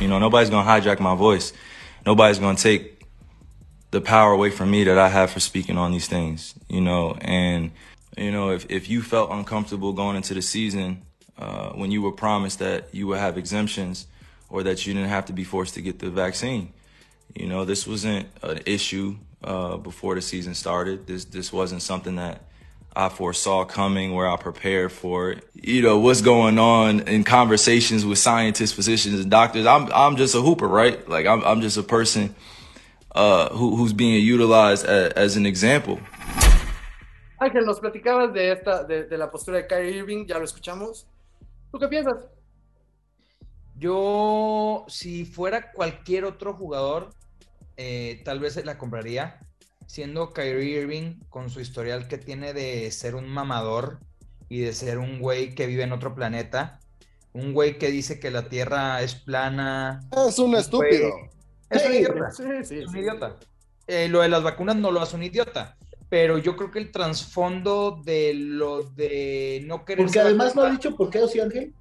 You know, nobody's gonna hijack my voice. Nobody's gonna take the power away from me that I have for speaking on these things. You know, and you know, if if you felt uncomfortable going into the season uh, when you were promised that you would have exemptions or that you didn't have to be forced to get the vaccine, you know, this wasn't an issue uh, before the season started. This this wasn't something that I foresaw coming, where I prepared for it. You know, what's going on in conversations with scientists, physicians, and doctors. I'm I'm just a hooper, right? Like I'm I'm just a person uh, who who's being utilized as, as an example. Ángel, nos platicabas de esta, de, de la postura de Kyrie Irving, ya lo escuchamos. ¿Tú qué piensas? Yo, si fuera cualquier otro jugador, eh, tal vez se la compraría. Siendo Kyrie Irving con su historial que tiene de ser un mamador y de ser un güey que vive en otro planeta. Un güey que dice que la Tierra es plana. Es un estúpido. Es un idiota. Sí, sí, Es un idiota. Eh, lo de las vacunas no lo hace un idiota. Pero yo creo que el trasfondo de lo de no querer. Porque además no ha dicho por qué, ¿o sí, Ángel?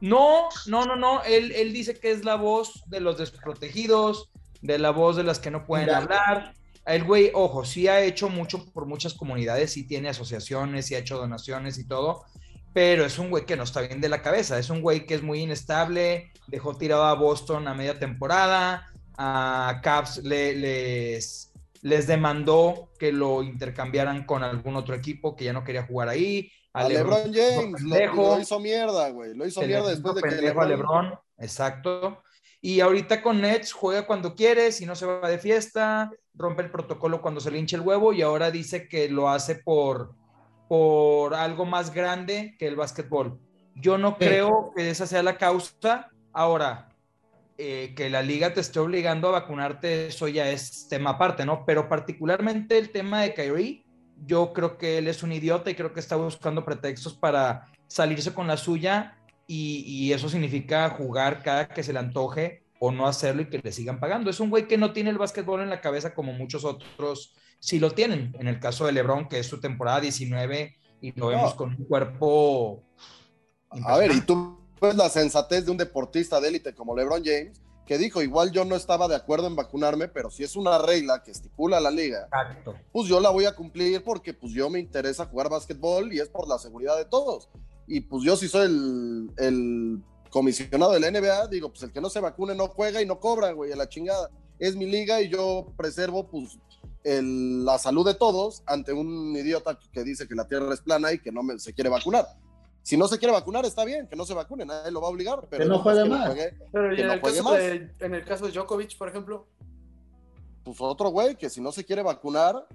No, no, no, no. Él, él dice que es la voz de los desprotegidos, de la voz de las que no pueden Mira. hablar. El güey, ojo, sí ha hecho mucho por muchas comunidades, sí tiene asociaciones, sí ha hecho donaciones y todo, pero es un güey que no está bien de la cabeza, es un güey que es muy inestable, dejó tirado a Boston a media temporada, a Caps le- les, les demandó que lo intercambiaran con algún otro equipo que ya no quería jugar ahí. A LeBron James lo, lo hizo mierda, güey. Lo hizo mierda después de que pendejo a LeBron... LeBron, exacto. Y ahorita con Nets juega cuando quiere, si no se va de fiesta, rompe el protocolo cuando se le hincha el huevo y ahora dice que lo hace por, por algo más grande que el básquetbol. Yo no Sí. creo que esa sea la causa. Ahora, eh, que la liga te esté obligando a vacunarte, eso ya es tema aparte, ¿no? Pero particularmente el tema de Kyrie, yo creo que él es un idiota y creo que está buscando pretextos para salirse con la suya y, y eso significa jugar cada que se le antoje o no hacerlo y que le sigan pagando. Es un güey que no tiene el básquetbol en la cabeza como muchos otros sí lo tienen. En el caso de LeBron, que es su temporada 19 y lo vemos con un cuerpo... A ver, y tú ves la sensatez de un deportista de élite como LeBron James, que dijo, igual yo no estaba de acuerdo en vacunarme, pero si es una regla que estipula la liga, Exacto. pues yo la voy a cumplir porque pues yo me interesa jugar básquetbol y es por la seguridad de todos. Y pues yo si soy el, el comisionado de la NBA, digo, pues el que no se vacune no juega y no cobra, güey, a la chingada. Es mi liga y yo preservo pues el- la salud de todos ante un idiota que dice que la tierra es plana y que no me- se quiere vacunar. Si no se quiere vacunar, está bien, que no se vacune, nadie lo va a obligar. Pero Que no después juegue que más. juegue, Pero que en, no el juegue caso más. de, en el caso de Djokovic, por ejemplo, pues otro güey que si no se quiere vacunar,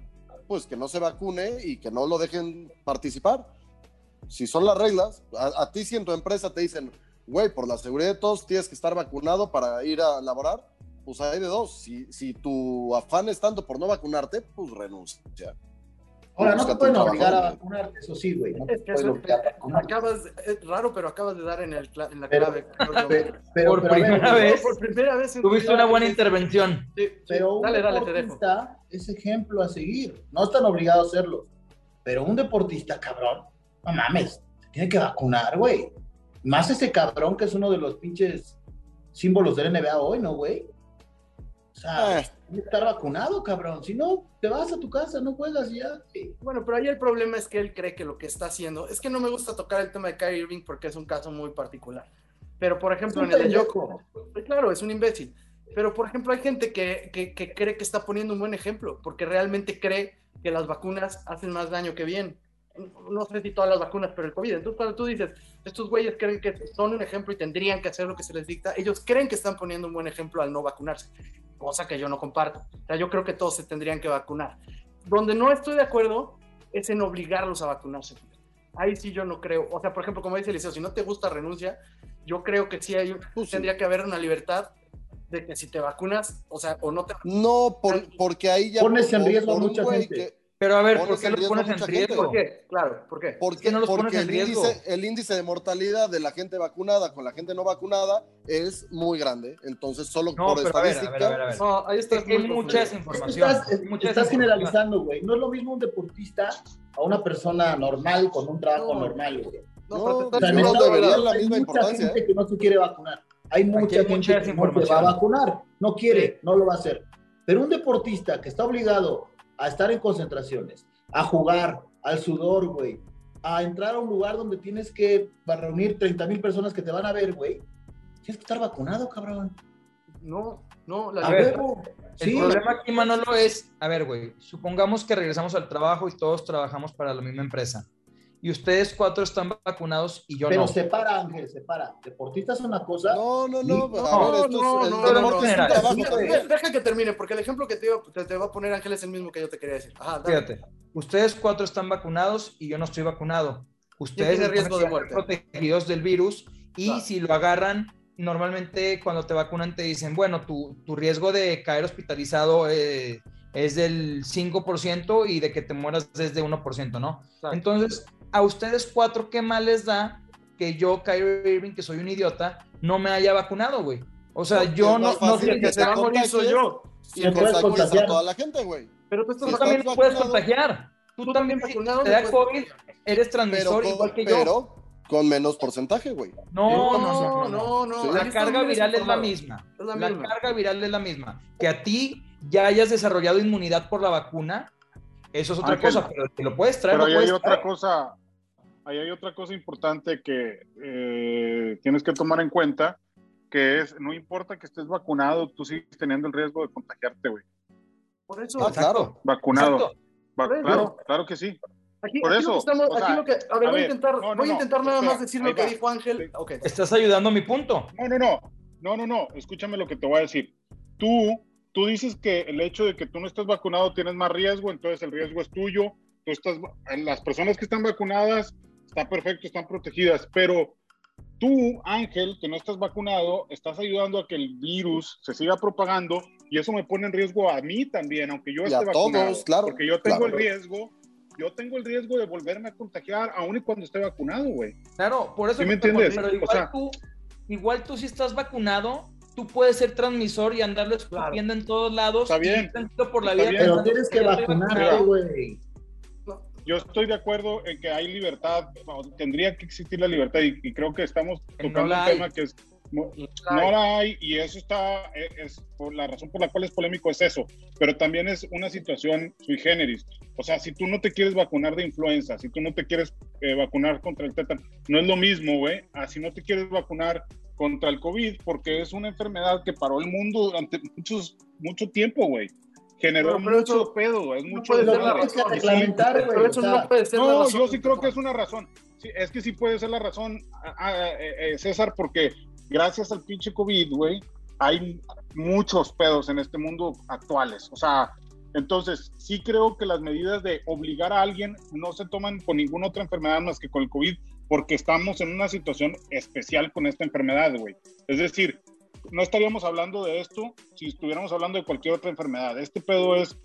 pues que no se vacune y que no lo dejen participar. Si son las reglas, a, a ti si en tu empresa te dicen, güey, por la seguridad de todos tienes que estar vacunado para ir a laborar, pues hay de dos. Si, si tu afán es tanto por no vacunarte, pues renuncia. Ahora, no te pueden obligar a vacunarte, eso sí, güey. No te es que pueden eso, obligar a vacunarte. acabas, es raro, pero acabas de dar en, el, en la Pero- clave. Pero, pero, Por pero, a ver, primera vez. Por primera vez. Tuviste una buena intervención. sí, sí. Pero un dale, dale, te dejo. deportista es ejemplo a seguir. No están obligados a hacerlo. Pero un deportista, cabrón, no mames, se tiene que vacunar, güey. Más ese cabrón que es uno de los pinches símbolos del NBA hoy, ¿no, güey? O sea, Eh. Estar vacunado, cabrón. Si no, te vas a tu casa, no juegas y ya. Bueno, pero ahí el problema es que él cree que lo que está haciendo, es que no me gusta tocar el tema de Kyrie Irving porque es un caso muy particular. Pero, por ejemplo, en el. Djokovic, pues, claro, es un imbécil. Pero, por ejemplo, hay gente que, que, que cree que está poniendo un buen ejemplo, porque realmente cree que las vacunas hacen más daño que bien. No sé si todas las vacunas, pero el COVID. Entonces, cuando tú dices, estos güeyes creen que son un ejemplo y tendrían que hacer lo que se les dicta, ellos creen que están poniendo un buen ejemplo al no vacunarse, cosa que yo no comparto. O sea, yo creo que todos se tendrían que vacunar. Donde no estoy de acuerdo es en obligarlos a vacunarse. Ahí sí yo no creo. O sea, por ejemplo, como dice Eliseo, si no te gusta, renuncia. Yo creo que sí hay, Pues sí. tendría que haber una libertad de que si te vacunas, o sea, o no te No, por- porque ahí ya... Pones en riesgo a mucha gente. que- Pero a ver, ¿por qué en lo riesgo a pones en mucha riesgo? ¿Por qué? Claro, ¿por qué? Porque, que no los porque pones en el, riesgo. índice, el índice de mortalidad de la gente vacunada con la gente no vacunada es muy grande. Entonces, solo No, por pero a ver, a estadística. ver, a ver, a ver. No, ahí está Es que hay mucha Es desinformación. estás, hay mucha estás generalizando, güey. No es lo mismo un deportista a una persona normal con un trabajo No. normal, güey. No, No, estás no debería la hay misma mucha importancia, gente ¿eh? que no se quiere vacunar. Hay mucha hay gente mucha que no se va a vacunar. No quiere, no lo va a hacer. Pero un deportista que está obligado a estar en concentraciones, a jugar, al sudor, güey, a entrar a un lugar donde tienes que reunir 30 mil personas que te van a ver, güey, tienes que estar vacunado, cabrón. No, no, la A A ver, libertad- huevo. El Sí. problema aquí, Manolo, es, a ver, güey, supongamos que regresamos al trabajo y todos trabajamos para la misma empresa. Y ustedes cuatro están vacunados y yo Pero no. separa, Ángel, separa. Deportista es una cosa. No, no, no. No, a ver, esto no, es, no, no. Deja que termine, porque el ejemplo que te, te, te va a poner Ángel es el mismo que yo te quería decir. Ajá, dale. Fíjate, ustedes cuatro están vacunados y yo no estoy vacunado. Ustedes se riesgo de muerte? protegidos del virus y Claro. si lo agarran, normalmente cuando te vacunan te dicen, bueno, tu, tu riesgo de caer hospitalizado eh, es del 5% y de que te mueras es de 1%, ¿no? Claro. Entonces, a ustedes cuatro, ¿qué mal les da que yo, Kyrie Irving, que soy un idiota, no me haya vacunado, güey? O sea, Porque yo no, no sé El que se va a morir soy yo. Y puedes contagias a toda la gente, güey. Pero tú estás Sí, Tú también estás puedes vacunado. contagiar. Tú, Tú también, vacunado te da COVID, contagiar. eres Pero, transmisor igual que yo. pero, con menos porcentaje, güey. No, no, no, no. no, no. Sí. La carga viral es la misma. Es la carga viral es la misma. Que a ti ya hayas desarrollado inmunidad por la vacuna, eso es otra Ángel, cosa, pero te lo puedes traer. Pero ahí hay puedes otra traer. cosa, ahí hay otra cosa importante que eh, tienes que tomar en cuenta, que es, no importa que estés vacunado, tú sigues teniendo el riesgo de contagiarte, güey. Por eso. Ah, claro. Vacunado. Va- claro, claro que sí. Aquí, Por aquí eso, lo que estamos, o aquí sea, lo que, a ver, a voy ver, intentar, no, no, voy a no, intentar nada espera, más decir lo que va. dijo Ángel. Ok. Estás ayudando a mi punto. No, no, no, no, no, no, escúchame lo que te voy a decir. Tú, tú dices que el hecho de que tú no estés vacunado tienes más riesgo, entonces el riesgo es tuyo. Tú estás, las personas que están vacunadas está perfecto, están protegidas, pero tú, Ángel, que no estás vacunado, estás ayudando a que el virus se siga propagando y eso me pone en riesgo a mí también, aunque yo Y esté a vacunado. todos, claro, Porque yo tengo claro. el riesgo, yo tengo el riesgo de volverme a contagiar aún y cuando esté vacunado, güey. Claro, por eso. ¿Sí me entiendes? Pero O igual, sea- tú, igual tú si estás vacunado, tú puedes ser transmisor y andarlo escupiendo en todos lados. Está bien. por la Está vida. bien. Pero tienes que estoy vacunarte, güey. yo estoy de acuerdo en que hay libertad, tendría que existir la libertad y, y creo que estamos Que no tocando un hay. tema que es no, la hay y eso está es, es por la razón por la cual es polémico es eso, pero también es una situación sui generis. O sea, si tú no te quieres vacunar de influenza, si tú no te quieres eh, vacunar contra el tétano, no es lo mismo, güey, a si no te quieres vacunar contra el COVID porque es una enfermedad que paró el mundo durante muchos mucho tiempo, güey. Generó Pero- pero mucho eso pedo, es no mucho puede ser la razón. Pero eso no puede ser la no, razón. yo sí creo que es una razón. Sí, es que sí puede ser la razón, ah, ah, eh, eh, César, porque gracias al pinche COVID, güey, hay muchos pedos en este mundo actuales. O sea, entonces sí creo que las medidas de obligar a alguien no se toman con ninguna otra enfermedad más que con el COVID, porque estamos en una situación especial con esta enfermedad, güey. Es decir, no estaríamos hablando de esto si estuviéramos hablando de cualquier otra enfermedad. Este pedo es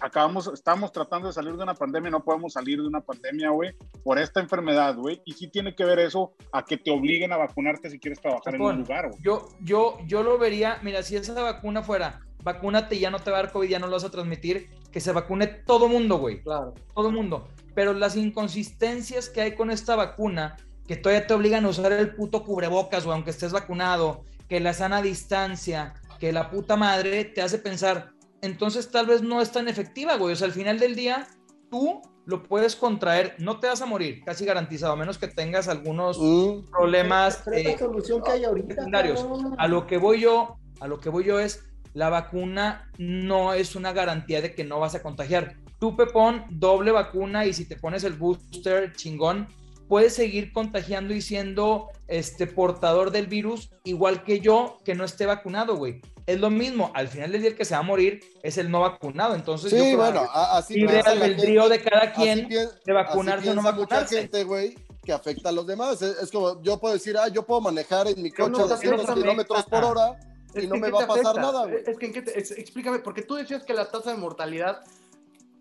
acabamos, estamos tratando de salir de una pandemia, no podemos salir de una pandemia, güey, por esta enfermedad, güey, y sí tiene que ver eso a que te obliguen a vacunarte si quieres trabajar en un lugar, güey. Yo, yo, yo lo vería, mira, si esa vacuna fuera, vacúnate y ya no te va a dar COVID, ya no lo vas a transmitir, que se vacune todo mundo, güey. Claro. todo mundo. Pero las inconsistencias que hay con esta vacuna, que todavía te obligan a usar el puto cubrebocas, o aunque estés vacunado, que la sana distancia, que la puta madre te hace pensar, entonces tal vez no es tan efectiva, güey. O sea, al final del día, tú lo puedes contraer, no te vas a morir, casi garantizado, a menos que tengas algunos Mm, problemas eh, solución que hay ahorita. secundarios. cabrón. A lo que voy yo, a lo que voy yo es, la vacuna no es una garantía de que no vas a contagiar. Tú, Pepón, doble vacuna y si te pones el booster chingón, puedes seguir contagiando y siendo este portador del virus igual que yo que no esté vacunado, güey. Es lo mismo, al final del día el que se va a morir es el no vacunado, entonces yo Sí, creo bueno, así albedrío gente, de cada quien de vacunarse o no piensa mucha vacunarse. gente, güey, que afecta a los demás. Es, es como, yo puedo decir, ah, yo puedo manejar en mi coche no, a 200 no te kilómetros por hora y no me ¿en va a te pasar afecta? nada, güey. Es que en qué te- es- explícame, porque tú decías que la tasa de mortalidad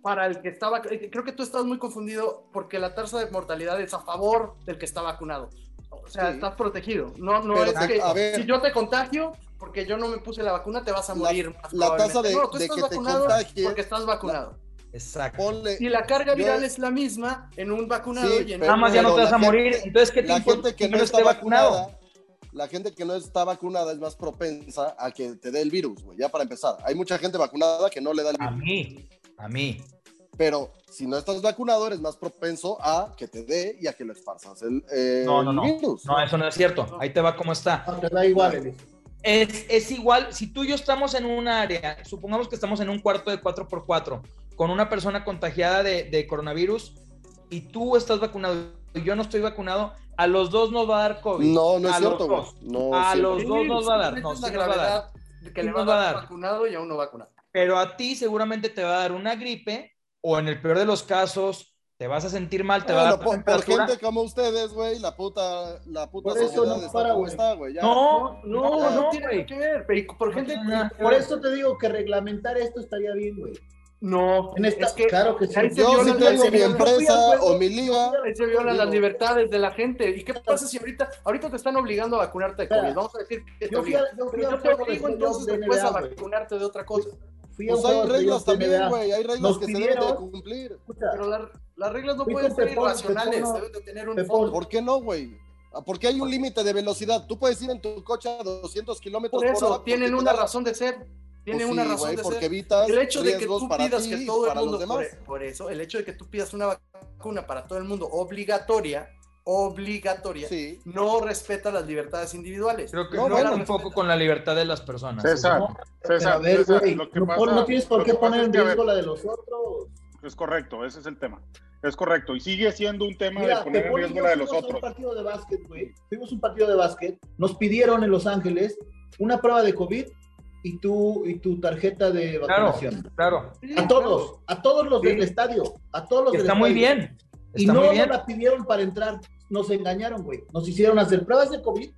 para el que estaba, eh, creo que tú estás muy confundido porque la tasa de mortalidad es a favor del que está vacunado. O sea, Sí. estás protegido. No, no Pero es te- que a ver. si yo te contagio porque yo no me puse la vacuna te vas a La- morir. más la tasa de- no, tú de estás que te vacunado contagie- porque estás vacunado. Exacto. Ponle, Y la carga Yo- viral es la misma en un vacunado Sí, y en Nada más ya no te vas a la morir, gente- entonces ¿qué te la importa gente que que no no esté vacunado? vacunada, la gente que no está vacunada es más propensa a que te dé el virus, güey, ya para empezar. Hay mucha gente vacunada que no le da el A virus, mí, a mí. pero si no estás vacunado eres más propenso a que te dé y a que lo esparzas el, eh, No, no, el no. virus. No, eso no es cierto. Ahí te va como está. No, te da igual. Es, es igual, si tú y yo estamos en un área, supongamos que estamos en un cuarto de 4x4 con una persona contagiada de, de coronavirus y tú estás vacunado yo no estoy vacunado, a los dos nos va a dar COVID. No, no es A cierto, los güey. dos. No A cierto. los dos nos va a dar. No, sí la nos va a dar. que le va a nos va a dar dar. vacunado y a uno vacunado. Pero a ti seguramente te va a dar una gripe o en el peor de los casos te vas a sentir mal, te va a dar por, por gente como ustedes, güey, la puta, la puta Por eso no está para, güey. está, güey. ya. No, No, no, no, no, tiene que ver. Por gente, Por eso te digo que reglamentar esto estaría bien, güey. No, En esta, es que claro que sí. ahí se Yo las- tengo mi empresa o mi liga, Ahí se violan las libertades de la gente. ¿Y qué pasa si ahorita, ahorita te están obligando a vacunarte de COVID? Vamos a decir que te Yo fui a- obligan. yo Pero te obligo entonces de después a NBA, vacunarte de otra cosa. Fui Pues hay reglas también, güey. Hay reglas Nos que se deben de cumplir. Escucha, Pero la- las reglas no pueden ser Pepón, irracionales, Pepón, deben de tener un fondo. ¿Por qué no, güey? Ah, Porque hay un límite de velocidad. Tú puedes ir en tu coche a 200 kilómetros Por por hora. eso, tienen una razón de ser. Tienen Pues una sí, razón güey, de porque ser. evitas El hecho de que tú pidas ti que todo el mundo, por, por eso, el hecho de que tú pidas una vacuna para todo el mundo obligatoria, obligatoria, Sí. no respeta las libertades individuales. Creo que No, bueno, un poco con la libertad de las personas. César, No, César, a ver, César, lo que no, pasa- no tienes por qué poner es en riesgo la de los otros. Es correcto, ese es el tema. Es correcto. Y sigue siendo un tema Mira, de poner en riesgo la de los fuimos a un otros. partido de básquet, güey. Fuimos un partido de básquet. Nos pidieron en Los Ángeles una prueba de COVID y tu, y tu tarjeta de vacunación. claro. A todos, a todos los Sí. del estadio, a todos los Que del está muy estadio. bien. Y Está no muy bien. la pidieron para entrar. Nos engañaron, güey. Nos hicieron hacer pruebas de COVID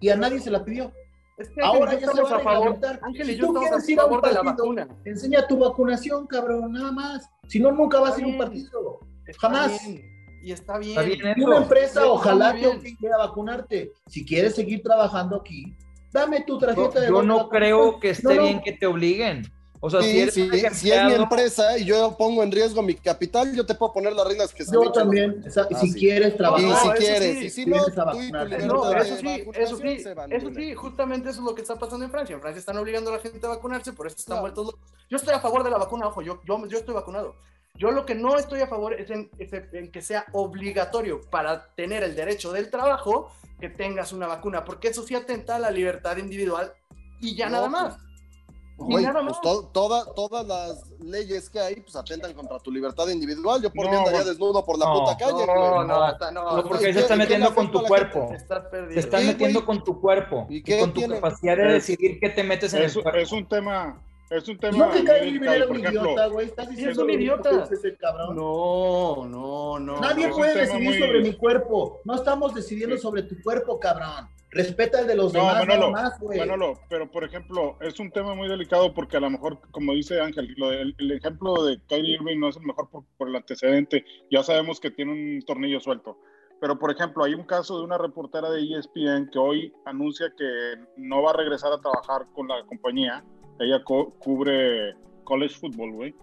y a nadie se la pidió. Es que Ahora y ya se va a reglamentar. Ángel Si y tú quieres a ir a un partido. Enseña tu vacunación, cabrón, nada más. Si no, nunca vas a ir a un Está partido. Está Jamás. bien, Y está bien. Está bien Y una empresa, ojalá te obligue a vacunarte. Si quieres seguir trabajando aquí, dame tu tarjeta Yo, de yo no creo que esté No, no. bien que te obliguen. O sea, si Sí, eres sí, si es mi empresa y yo pongo en riesgo mi capital, yo te puedo poner las reglas que se Yo me también. los- esa- Ah, si sí. quieres trabajar. Y No, si eso quieres, sí, y si no, tú y tu No, eso sí, eso sí, eso sí, justamente eso es lo que está pasando en Francia. En Francia están obligando a la gente a vacunarse, por eso están Claro. vueltos locos. Yo estoy a favor de la vacuna, ojo, yo, yo, yo estoy vacunado. Yo lo que no estoy a favor es en, es en que sea obligatorio para tener el derecho del trabajo que tengas una vacuna, porque eso sí atenta a la libertad individual y ya No, nada pues, más. Güey, nada pues más. to- toda- todas las leyes que hay pues atentan contra tu libertad individual. Yo por No, mí andaría desnudo por la No, puta calle, no, no, no, No, porque ¿Y ahí se están y metiendo con tu cuerpo. Estás perdido. están metiendo con tu cuerpo ¿Y y, con tu tiene? capacidad de decidir qué te metes en Es, el cuerpo. es un tema, es un tema. No que Kyrie Irving por un ejemplo, idiota, güey. Estás diciendo es un idiota. ese cabrón. No, no, no. Nadie puede decidir muy- sobre mi cuerpo. No estamos decidiendo Sí. sobre tu cuerpo, cabrón. Respeta el de los No, demás, Manolo, más, güey. Manolo, pero por ejemplo, es un tema muy delicado porque a lo mejor, como dice Ángel, lo del- el, ejemplo de Kyrie Irving no es el mejor por, por el antecedente. Ya sabemos que tiene un tornillo suelto. Pero, por ejemplo, hay un caso de una reportera de ESPN que hoy anuncia que no va a regresar a trabajar con la compañía. Ella co- cubre college football, güey.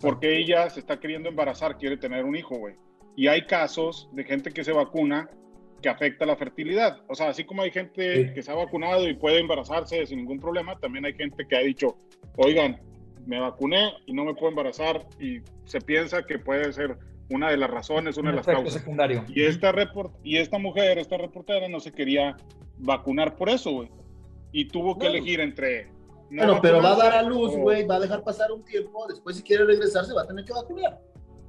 Porque ella se está queriendo embarazar, quiere tener un hijo, güey. Y hay casos de gente que se vacuna que afecta la fertilidad. O sea, así como hay gente Sí. que se ha vacunado y puede embarazarse sin ningún problema, también hay gente que ha dicho, oigan, me vacuné y no me puedo embarazar y se piensa que puede ser una de las razones, una un de las causas. secundario. Y esta, report y esta mujer, esta reportera, no se quería vacunar por eso, güey. Y tuvo que No. elegir entre... no Bueno, pero va a dar a luz, o- güey. Va a dejar pasar un tiempo. Después, si quiere regresar, se va a tener que vacunar.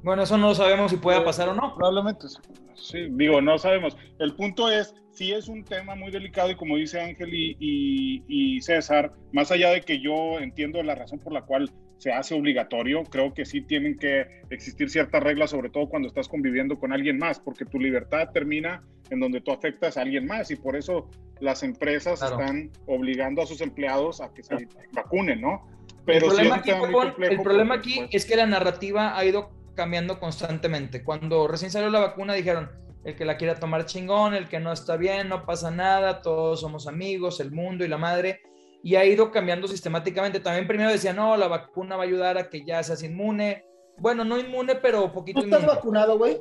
Bueno, eso no sabemos si pueda pasar o no. Probablemente, sí. sí, digo, no sabemos. El punto es, sí es un tema muy delicado y como dice Ángel y, y- y César, más allá de que yo entiendo la razón por la cual se hace obligatorio, creo que sí tienen que existir ciertas reglas, sobre todo cuando estás conviviendo con alguien más, porque tu libertad termina en donde tú afectas a alguien más y por eso las empresas Claro. están obligando a sus empleados a que se vacunen, ¿no? Pero problema, aquí, complejo el problema porque, aquí pues, es que la narrativa ha ido cambiando constantemente. Cuando recién salió la vacuna dijeron, el que la quiera tomar chingón, el que no está bien, no pasa nada, todos somos amigos, el mundo y la madre. Y ha ido cambiando sistemáticamente. También primero decían, no, la vacuna va a ayudar a que ya seas inmune. Bueno, no inmune, pero poquito ¿Tú estás inmune. vacunado, güey?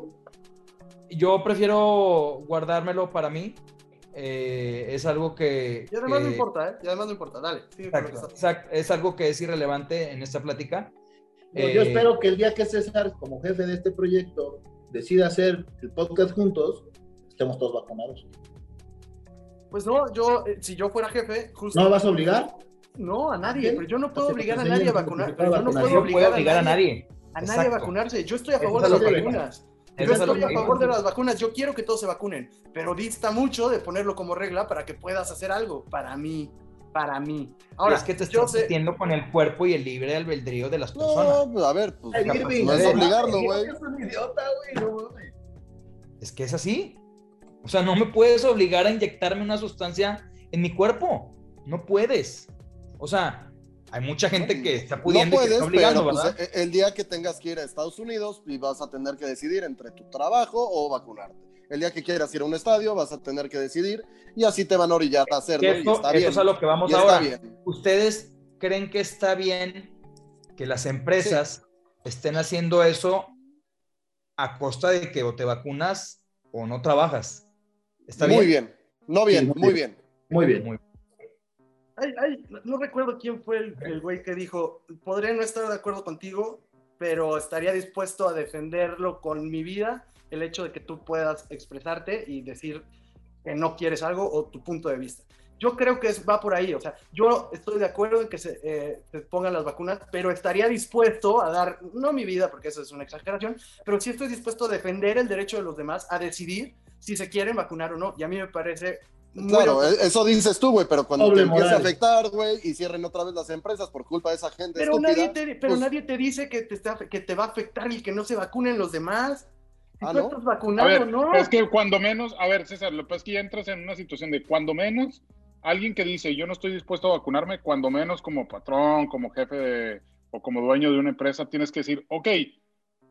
Yo prefiero guardármelo para mí. Eh, es algo que... Y además no que- importa, ¿eh? Y además no importa. Dale. Exacto, exacto. Es algo que es irrelevante en esta plática. No, yo Eh, espero que el día que César, como jefe de este proyecto, decida hacer el podcast juntos, estemos todos vacunados. Pues no, yo, eh, si yo fuera jefe, justo. ¿No vas a obligar? No, a nadie, ¿Qué? pero yo no puedo Hace obligar a nadie a vacunar. Pero yo no puedo obligar, a nadie. a nadie a vacunarse. Yo estoy a favor de las vacunas. Yo estoy a favor de las vacunas. Yo quiero que todos se vacunen, pero dista mucho de ponerlo como regla para que puedas hacer algo. Para mí, para mí. Ahora, es que te estás sé, metiendo con el cuerpo y el libre albedrío de las personas. No, pues, a ver, pues Ay, capaz, no es obligarlo, güey. Es un idiota, güey. No mames. Es que es así. O sea, no me puedes obligar a inyectarme una sustancia en mi cuerpo. No puedes. O sea, hay mucha gente que está pudiendo no y que puedes, está obligando, pero pues, ¿verdad? e- el día que tengas que ir a Estados Unidos y vas a tener que decidir entre tu trabajo o vacunarte. El día que quieras ir a un estadio vas a tener que decidir y así te van a orillar a hacerlo y está eso bien. es a lo que vamos y ahora. bien. ¿Ustedes creen que está bien que las empresas estén haciendo eso a costa de que o te vacunas o no trabajas. ¿Está Muy bien? No bien, Sí, muy bien. Muy bien. Muy- Ay, ay, no recuerdo quién fue el, el güey que dijo, podré no estar de acuerdo contigo, pero estaría dispuesto a defenderlo con mi vida, el hecho de que tú puedas expresarte y decir que no quieres algo o tu punto de vista. Yo creo que es- va por ahí, o sea, yo estoy de acuerdo en que se, eh, se pongan las vacunas, pero estaría dispuesto a dar, no mi vida, porque eso es una exageración, pero sí estoy dispuesto a defender el derecho de los demás a decidir si se quieren vacunar o no, y a mí me parece... muy Claro, e- eso dices tú, güey, pero cuando Doble te empiece a afectar, güey, y cierren otra vez las empresas por culpa de esa gente Pero, estúpida, nadie te, pero pues- nadie te dice que te, está, que te va a afectar el que no se vacunen los demás. Ah, tú ¿no? estás A vacunado, ver, ¿no? es que cuando menos, a ver, César, lo que pasa es que ya entras en una situación de cuando menos, alguien que dice yo no estoy dispuesto a vacunarme, cuando menos como patrón, como jefe de- o como dueño de una empresa, tienes que decir, ok,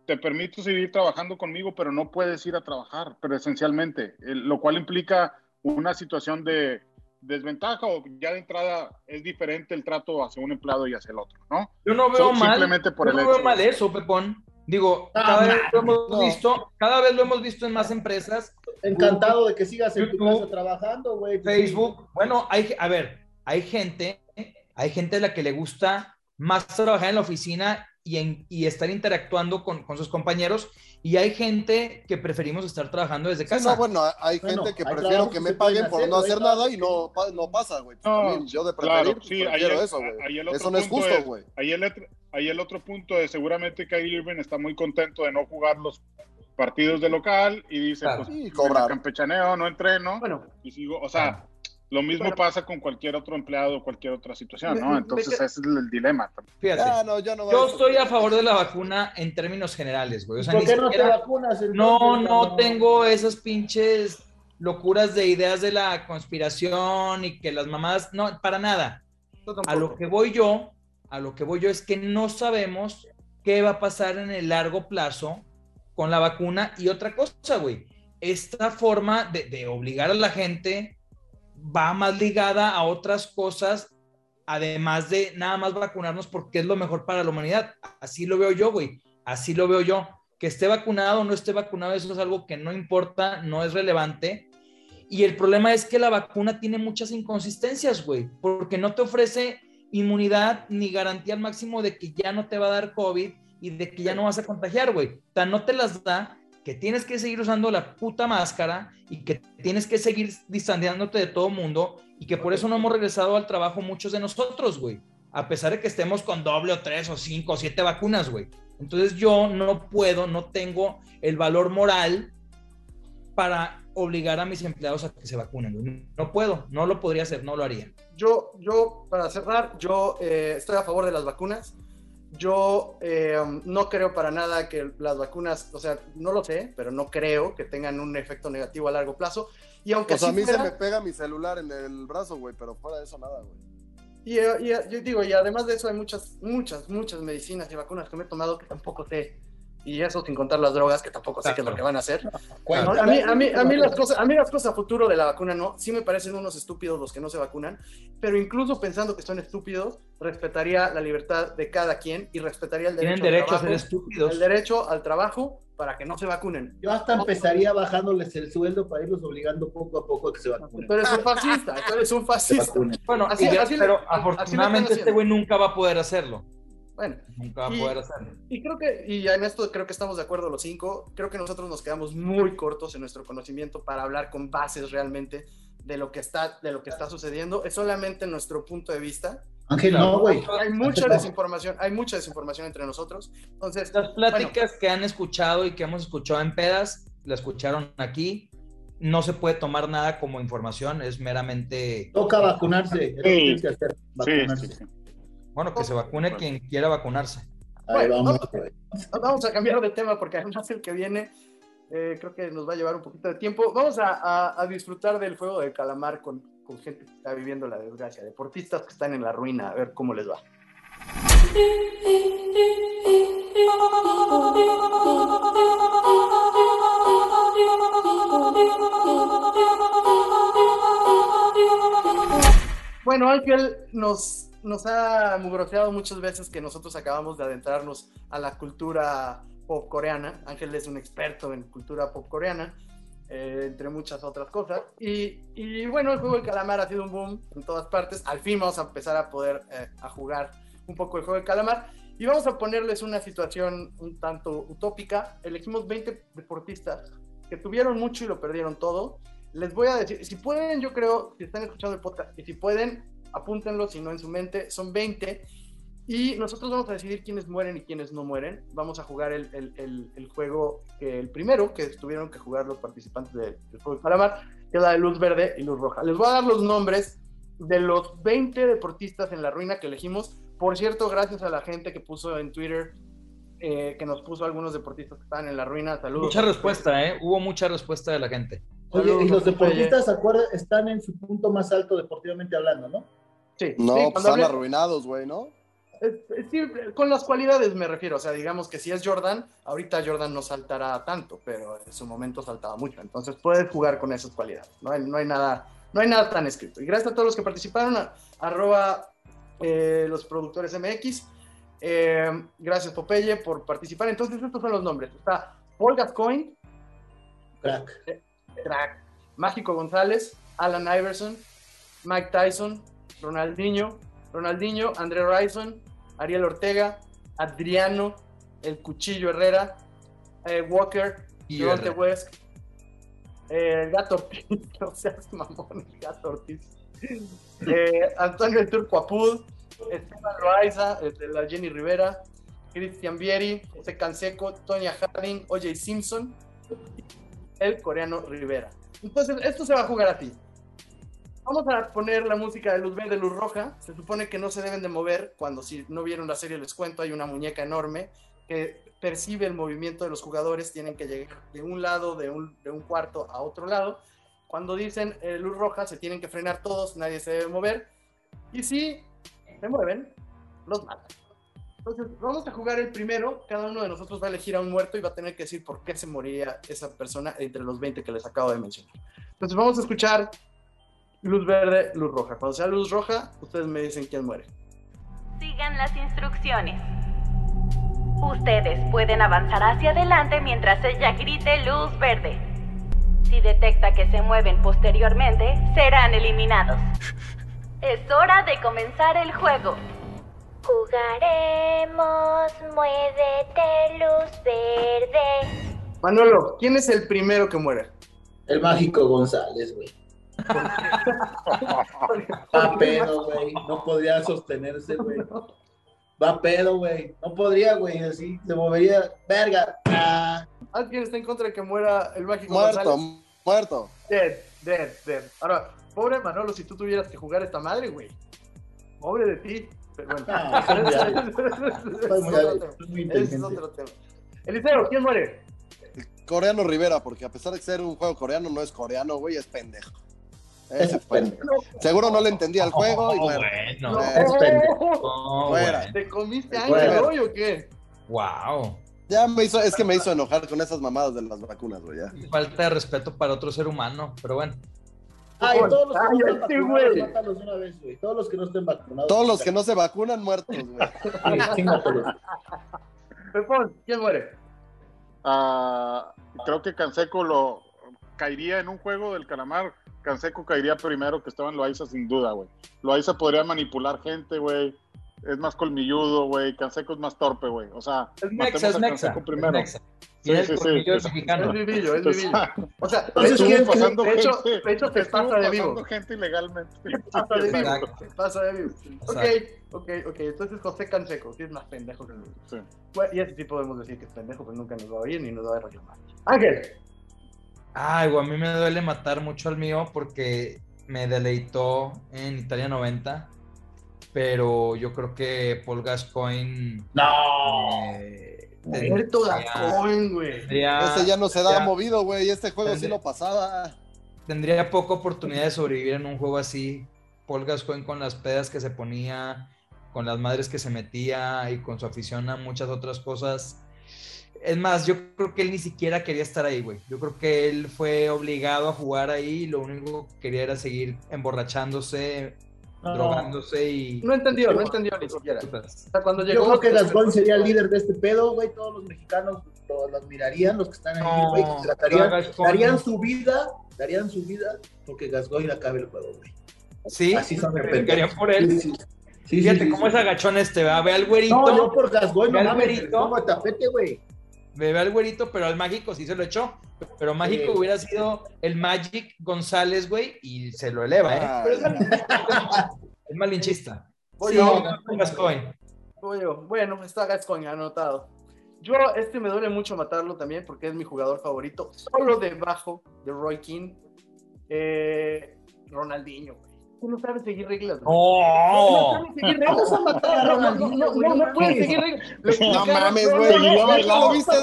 te permito seguir trabajando conmigo, pero no puedes ir a trabajar presencialmente, lo cual implica una situación de desventaja o ya de entrada es diferente el trato hacia un empleado y hacia el otro, ¿no? Yo no veo mal. simplemente por yo el no hecho veo mal de- eso, Pepón. Digo, Ah, cada vez lo man, hemos no. visto, cada vez lo hemos visto en más empresas. Encantado de que sigas en tu casa trabajando, güey. Facebook. Bueno, hay, a ver, hay gente, hay gente a la que le gusta más trabajar en la oficina y, en, y estar interactuando con, con sus compañeros, y hay gente que preferimos estar trabajando desde Sí, casa. no, bueno, hay Bueno, gente que hay prefiero que que me paguen por hacer, no hacer nada y que- no, no pasa, güey. No, yo de preferir, Claro, pues, sí, ahí prefiero el, eso, güey. ahí Eso no es justo, güey. Ahí el, otro- ahí el otro punto es seguramente Kyrie Irving está muy contento de no jugar los partidos de local y dice, Claro. pues, Y me cobrar. campechaneo, no entreno Bueno, y sigo, o sea, lo mismo Bueno. pasa con cualquier otro empleado, cualquier otra situación, ¿no? Entonces me- ese es el, el dilema. Fíjate. Ya, no, ya no Yo estoy a favor de la vacuna en términos generales, güey. O sea, ¿Por qué no te vacunas? entonces, No, no tengo esas pinches locuras de ideas de la conspiración y que las mamás, no, para nada. yo A lo que voy yo, a lo que voy yo es que no sabemos qué va a pasar en el largo plazo con la vacuna y otra cosa, güey. Esta forma de, obligar a la gente va más ligada a otras cosas, además de nada más vacunarnos porque es lo mejor para la humanidad. Así lo veo yo, güey. Así lo veo yo. Que esté vacunado o no esté vacunado, eso es algo que no importa, no es relevante. Y el problema es que la vacuna tiene muchas inconsistencias, güey, porque no te ofrece inmunidad ni garantía al máximo de que ya no te va a dar COVID y de que ya no vas a contagiar, güey. Sea, no te las da, que tienes que seguir usando la puta máscara y que tienes que seguir distanciándote de todo mundo y que por eso no hemos regresado al trabajo muchos de nosotros, güey. A pesar de que estemos con doble o tres o cinco o siete vacunas, güey. Entonces yo no puedo, no tengo el valor moral para obligar a mis empleados a que se vacunen. No puedo, no lo podría hacer, no lo haría. Yo, yo, para cerrar, yo eh, estoy a favor de las vacunas. Yo eh, no creo para nada que las vacunas, o sea, no lo sé, pero no creo que tengan un efecto negativo a largo plazo. Y aunque O sea, a mí se me pega mi celular en el brazo, güey, pero fuera de eso nada, güey. Y, eh, y, eh, yo digo, y además de eso hay muchas, muchas, muchas medicinas y vacunas que me he tomado que tampoco sé. Y eso sin contar las drogas, que tampoco sé qué es lo que van a hacer. Cuenta. No, a, mí, a, mí, a, mí las cosas, a mí las cosas a futuro de la vacuna no, sí me parecen unos estúpidos los que no se vacunan, pero incluso pensando que son estúpidos, respetaría la libertad de cada quien y respetaría el derecho, Tienen derecho a al ser trabajo, estúpidos. el derecho al trabajo para que no se vacunen. Yo hasta empezaría bajándoles el sueldo para irlos obligando poco a poco a que se vacunen. Tú eres un fascista, tú eres un fascista. Bueno, Así- ya- así pero así- así le afortunadamente están este güey nunca va a poder hacerlo. Bueno, Nunca va a Y- poder hacerlo. Y creo que, y en esto creo que estamos de acuerdo los cinco, creo que nosotros nos quedamos muy cortos en nuestro conocimiento para hablar con bases realmente de lo que está, de lo que está sucediendo. Es solamente nuestro punto de vista. Ángel, no, güey. Hay mucha desinformación, hay mucha desinformación entre nosotros. Entonces, Las pláticas que han escuchado y que hemos escuchado en pedas, la escucharon aquí. No se puede tomar nada como información, es meramente, Toca vacunarse. es lo que Sí. tienes que hacer, Sí, vacunarse. sí, sí. Bueno, que se vacune quien quiera vacunarse. Bueno, vamos, a cambiar de tema porque además el que viene eh, creo que nos va a llevar un poquito de tiempo. Vamos a, a- a disfrutar del juego de calamar con, con gente que está viviendo la desgracia, deportistas que están en la ruina, a ver cómo les va. Bueno, Ángel nos, nos ha mugroseado muchas veces que nosotros acabamos de adentrarnos a la cultura pop coreana. Ángel es un experto en cultura pop coreana, eh, entre muchas otras cosas. Y, y, bueno, el juego del calamar ha sido un boom en todas partes. Al fin vamos a empezar a poder eh, a jugar un poco el juego del calamar. Y vamos a ponerles una situación un tanto utópica. Elegimos 20 deportistas que tuvieron mucho y lo perdieron todo. Les voy a decir, si pueden, yo creo, si están escuchando el podcast, y si pueden, apúntenlo, si no en su mente, son 20. Y nosotros vamos a decidir quiénes mueren y quiénes no mueren. Vamos a jugar el, el, el, juego, que el primero que tuvieron que jugar los participantes del, juego de Calamar, que es la de luz verde y luz roja. Les voy a dar los nombres de los 20 deportistas en la ruina que elegimos. Por cierto, gracias a la gente que puso en Twitter, eh, que nos puso algunos deportistas que estaban en la ruina. Saludos. Mucha respuesta, ¿eh? Hubo mucha respuesta de la gente. Oye, y los deportistas, acuerdan, están en su punto más alto deportivamente hablando, ¿no? Sí. No, sí, pues están arruinados, güey, ¿no? Sí, con las cualidades me refiero, o sea, digamos que si es Jordan, ahorita Jordan no saltará tanto, pero en su momento saltaba mucho, entonces puedes jugar con esas cualidades, no hay, no hay nada, no hay nada tan escrito. Y gracias a todos los que participaron, a, arroba eh, los productores MX, eh, gracias Popeye por participar. Entonces estos son los nombres, está Paul Gascoigne, crack, eh, crack, Mágico González, Alan Iverson, Mike Tyson, Ronaldinho, Ronaldinho, André Rison, Ariel Ortega, Adriano, El Cuchillo Herrera, eh, Walker, Deontay West, eh, el Gato Ortiz, no seas mamón, el Gato Ortiz, eh, Antonio El Turco Apud, Esteban Loaiza, de la Jenny Rivera, Cristian Vieri, José Canseco, Tonya Harding, OJ Simpson, el coreano Rivera. Entonces, esto se va a jugar a ti. Vamos a poner la música de luz verde, luz roja. Se supone que no se deben de mover. Cuando si no vieron la serie les cuento, hay una muñeca enorme que percibe el movimiento de los jugadores. Tienen que llegar de un lado, de un, de un cuarto a otro lado. Cuando dicen eh, luz roja, se tienen que frenar todos, nadie se debe mover. Y si se mueven, los matan. Entonces, vamos a jugar el primero. Cada uno de nosotros va a elegir a un muerto y va a tener que decir por qué se moría esa persona entre los 20 que les acabo de mencionar. Entonces, vamos a escuchar luz verde, luz roja. Cuando sea luz roja, ustedes me dicen quién muere. Sigan las instrucciones. Ustedes pueden avanzar hacia adelante mientras ella grite luz verde. Si detecta que se mueven posteriormente, serán eliminados. Es hora de comenzar el juego. Jugaremos, muévete, luz verde. Manolo, ¿quién es el primero que muere? El mágico González, güey. Va pedo, güey. No podría sostenerse, güey. Va pedo, güey. No podría, güey. Así se movería. Verga. Ah. ¿Alguien está en contra de que muera el mágico Muerto, González? muerto. Dead, dead, dead. Ahora, pobre Manolo, si tú tuvieras que jugar esta madre, güey. Pobre de ti. Pero bueno. Ah, es inteligente. otro tema. Eliseo, ¿quién muere? Coreano Rivera, porque a pesar de ser un juego coreano, no es coreano, güey, es pendejo. Ese Es fue. pendejo. Seguro no le entendía el juego y bueno, bueno. Es pendejo. Oh, Fuera. bueno. ¿Te comiste. Ángel hoy o qué? Wow. ya me hizo, es que me hizo enojar con esas mamadas de las vacunas, güey. ya. Falta de respeto para otro ser humano, pero bueno. Ay, todos los que no estén vacunados, una vez, güey. Todos los que no estén vacunados. Todos los que no se vacunan, muertos, güey. Pepón, ¿quién muere? Ah, creo que Canseco lo caería en un juego del calamar. Canseco caería primero que estaba en Loaiza sin duda, güey. Loaiza podría manipular gente, güey. Es más colmilludo, güey. Canseco es más torpe, güey. O sea, Es matemos Nexa, es a Nexa. Canseco es primero. Nexa. Sí, sí, el sí. Es mexicano. vivillo, es vivillo. O sea, Entonces, de hecho, ¿quién- pasando de hecho, gente- de hecho estuvo pasa de pasando vivo. gente ilegalmente. Pasa de vivo. Pasa de vivo. Ok, ok, ok. Entonces José Canseco, que es más pendejo que el Sí. Bueno, y ese sí podemos decir que es pendejo, pero nunca nos va a oír ni nos va a reclamar. Ángel, Ay, güey, a mí me duele matar mucho al mío porque me deleitó en Italia 90, pero yo creo que Paul Gascoigne No. eh, Alberto tendría- Gascoigne, güey. Ese ya no se da movido, güey. Este juego sí lo pasaba. tendría poca oportunidad de sobrevivir en un juego así. Paul Gascoigne con las pedas que se ponía, con las madres que se metía y con su afición a muchas otras cosas. Es más, yo creo que él ni siquiera quería estar ahí, güey. Yo creo que él fue obligado a jugar ahí y lo único que quería era seguir emborrachándose drogándose y. No entendió, no entendió ni siquiera. O sea, cuando Yo llegó. creo que Gascón sería el líder de este pedo, güey. Todos los mexicanos lo, lo admirarían, los que están ahí, No, güey. darían su vida, darían su vida porque Gascoigne acabe el juego, güey. Sí, Así son de por él. Sí, sí. Sí, Fíjate sí, sí, cómo sí. es agachón este, ¿verdad? Ve al güerito. No, yo por Ve no mames, tapete, güey. Ve al güerito, pero al mágico sí se lo echó. Pero mágico Sí. hubiera sido el Magic González, güey, y se lo eleva, ¿eh? Ah, Pero es, mal- es malinchista. Voy Sí, yo. no, Gascoigne. Voy yo. Bueno, está Gascoigne anotado. Yo, este me duele mucho matarlo también porque es mi jugador favorito. Solo debajo de Roy King. Eh, Ronaldinho, güey. Tú no sabes seguir reglas. ¡Oh! No, no sabes seguir Vamos reglas. a matar a No, no, Ronaldinho, puedes mames. seguir reglas. No mames, güey. no, no, ¿Ya no, lo no, viste?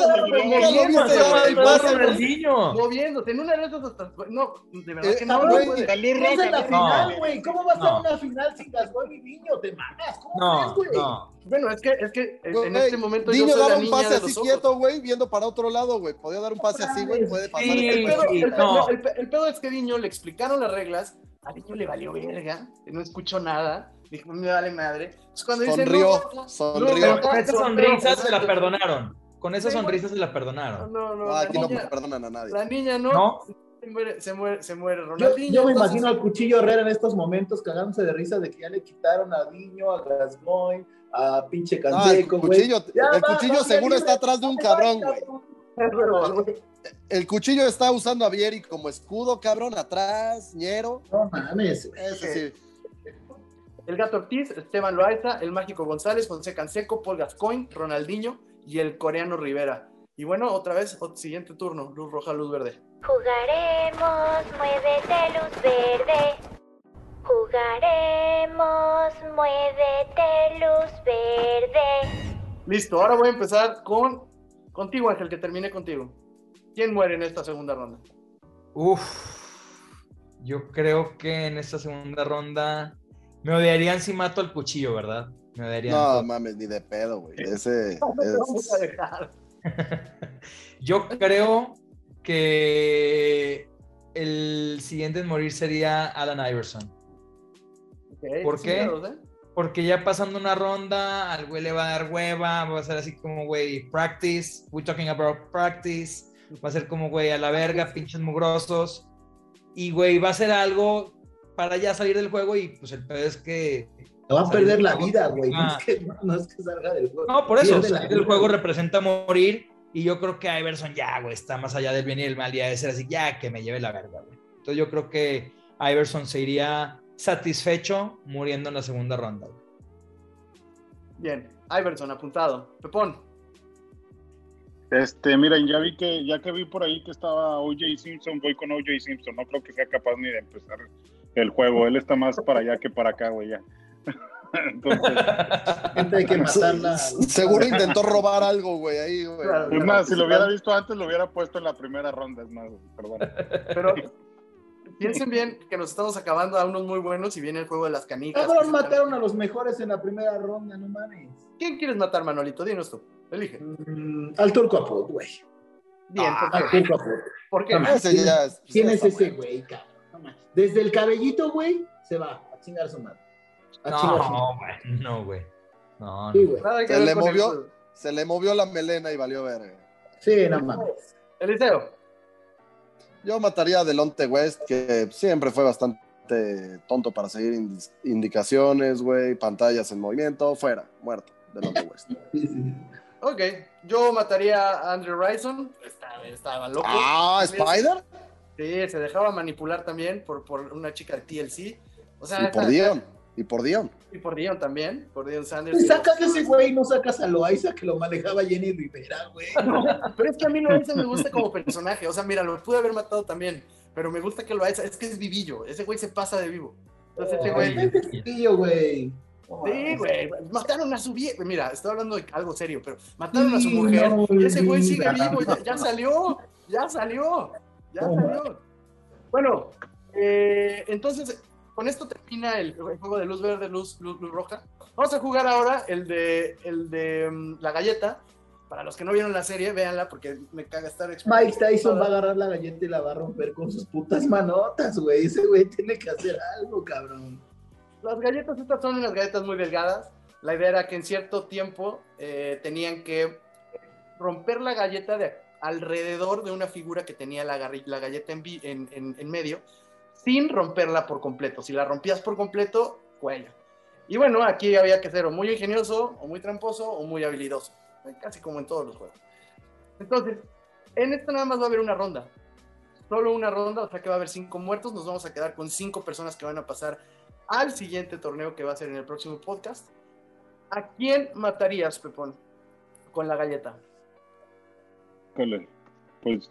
Ronaldinho. Moviéndose, en una de esas hasta. No, de verdad que no, güey, en la final. ¿Cómo va a una final sin Gascoigne y Viño? Te mamas. ¿Cómo No, crees, güey? no. Bueno, es que, es que en este momento yo Diño soy la daba un niña pase así quieto, güey, viendo para otro lado, güey. Podía dar un pase así, güey. Puede pasar Sí, este El pedo. pedo, sí, el, no. el pe- el pedo es que Diño le explicaron las reglas, a Diño le valió verga, no escuchó nada, dijo, me vale madre. Entonces, cuando dice, Sonrió, no, sonrió. Con no, esa no, sonrisa no, se la no, perdonaron. Con esa sonrisa se la No, perdonaron. no, no, No, la, aquí no niña, perdonan a nadie. la niña no, ¿No? Se, muere, se muere, se muere Yo, Ronaldinho. yo me entonces- imagino al Cuchillo Herrera en estos momentos cagándose de risa de que ya le quitaron a Viño, a Gascoigne, a pinche Ah, el Canseco, güey. cuchillo, Ya el va, cuchillo no, seguro está atrás de un cabrón, güey. El cuchillo está usando a Vieri como escudo, cabrón, atrás, ñero. No mames. Ese sí. El Gato Ortiz, Esteban Loaiza, el Mágico González, José Canseco, Paul Gascoigne, Ronaldinho y el coreano Rivera. Y bueno, otra vez, siguiente turno, luz roja, luz verde. Jugaremos, muévete luz verde. Jugaremos, muévete luz verde. Listo, ahora voy a empezar con contigo, Ángel, que termine contigo. ¿Quién muere en esta segunda ronda? Uf. Yo creo que en esta segunda ronda me odiarían si mato al cuchillo, ¿verdad? Me odiarían. No mames, ni de pedo, güey. Ese No te vamos a es. dejar. Yo creo que el siguiente en morir sería Alan Iverson. ¿Por qué? ¿eh? Porque ya pasando una ronda, al güey le va a dar hueva, va a ser así como, güey, practice, we talking about practice, va a ser como, güey, a la verga, pinches mugrosos, y, güey, va a ser algo para ya salir del juego y, pues, el pedo es que... Te va a perder la juego vida, güey. No, es que, no, no es que salga del juego. No, por eso, Pierde salir del juego representa morir, y yo creo que Iverson ya, güey, está más allá del bien y del mal, ya de ser así, ya, que me lleve la verga, güey. Entonces yo creo que Iverson se iría satisfecho muriendo en la segunda ronda. Bien, Iverson, apuntado. Pepón, Este, miren, ya vi que, ya que vi por ahí que estaba OJ Simpson, voy con OJ Simpson. No creo que sea capaz ni de empezar el juego. Él está más para allá que para acá, güey, ya. Entonces, Gente hay que matarla. Seguro intentó robar algo, güey, ahí, güey. Claro, es más, si lo hubiera visto antes, lo hubiera puesto en la primera ronda, es más, perdón. pero piensen bien que nos estamos acabando a unos muy buenos y viene el juego de las canicas. Cabrón, mataron a los mejores en la primera ronda, no mames. ¿Quién quieres matar, Manolito? Dinos tú. Elige. Mm, al turco Apod, güey. Bien, Ah, ¿por Al turco Apod. ¿Por qué? Es- ¿Quién ya es ese güey, cabrón? No mames. Desde el cabellito, güey, se va a chingar a su madre. A. No, güey, no, güey. No, no. Sí, Se le el movió. Se le movió la melena y valió verga. Sí, no mames. Eliseo. Yo mataría a Delonte West, que siempre fue bastante tonto para seguir indi- indicaciones, güey, pantallas en movimiento, fuera, muerto, Delonte West. Ok. Yo mataría a Andrew Ryson. Estaba, estaba loco. Ah, Spider Sí, se dejaba manipular también por, por una chica de TLC. O sea, y por Dion, y por Dion. Y por Dion también. Por Dion Sanders. Y sacas a ese güey, no sacas a Loaiza que lo manejaba Jenny Rivera, güey. Pero es que a mí Loaiza me gusta como personaje. O sea, mira, lo pude haber matado también. Pero me gusta que Loaiza. Es que es vivillo. Ese güey se pasa de vivo. Entonces, ese güey. Vente, chiquillo, güey. Sí, güey. Mataron a su vieja. Mira, estoy hablando de algo serio, pero mataron a su mujer. no, y ese güey sigue vivo. Ya, ya salió. Ya salió. Ya salió. Bueno, eh, entonces, con esto termina el, el juego de luz verde, luz, luz, luz roja. Vamos a jugar ahora el de, el de mm, la galleta. Para los que no vieron la serie, véanla porque me caga estar Mike Tyson va a agarrar la galleta y la va a romper con sus putas manotas, güey. Ese güey tiene que hacer algo, cabrón. las galletas estas son unas galletas muy delgadas. La idea era que en cierto tiempo eh, tenían que romper la galleta de alrededor de una figura que tenía la, galleta en, vi- en- en- en medio, sin romperla por completo. Si la rompías por completo, cuello. Y bueno, aquí había que ser o muy ingenioso, o muy tramposo, o muy habilidoso. Casi como en todos los juegos. Entonces, en esta nada más va a haber una ronda. Solo una ronda, o sea que va a haber cinco muertos. Nos vamos a quedar con cinco personas que van a pasar al siguiente torneo que va a ser en el próximo podcast. ¿A quién matarías, Pepón, con la galleta? Pues,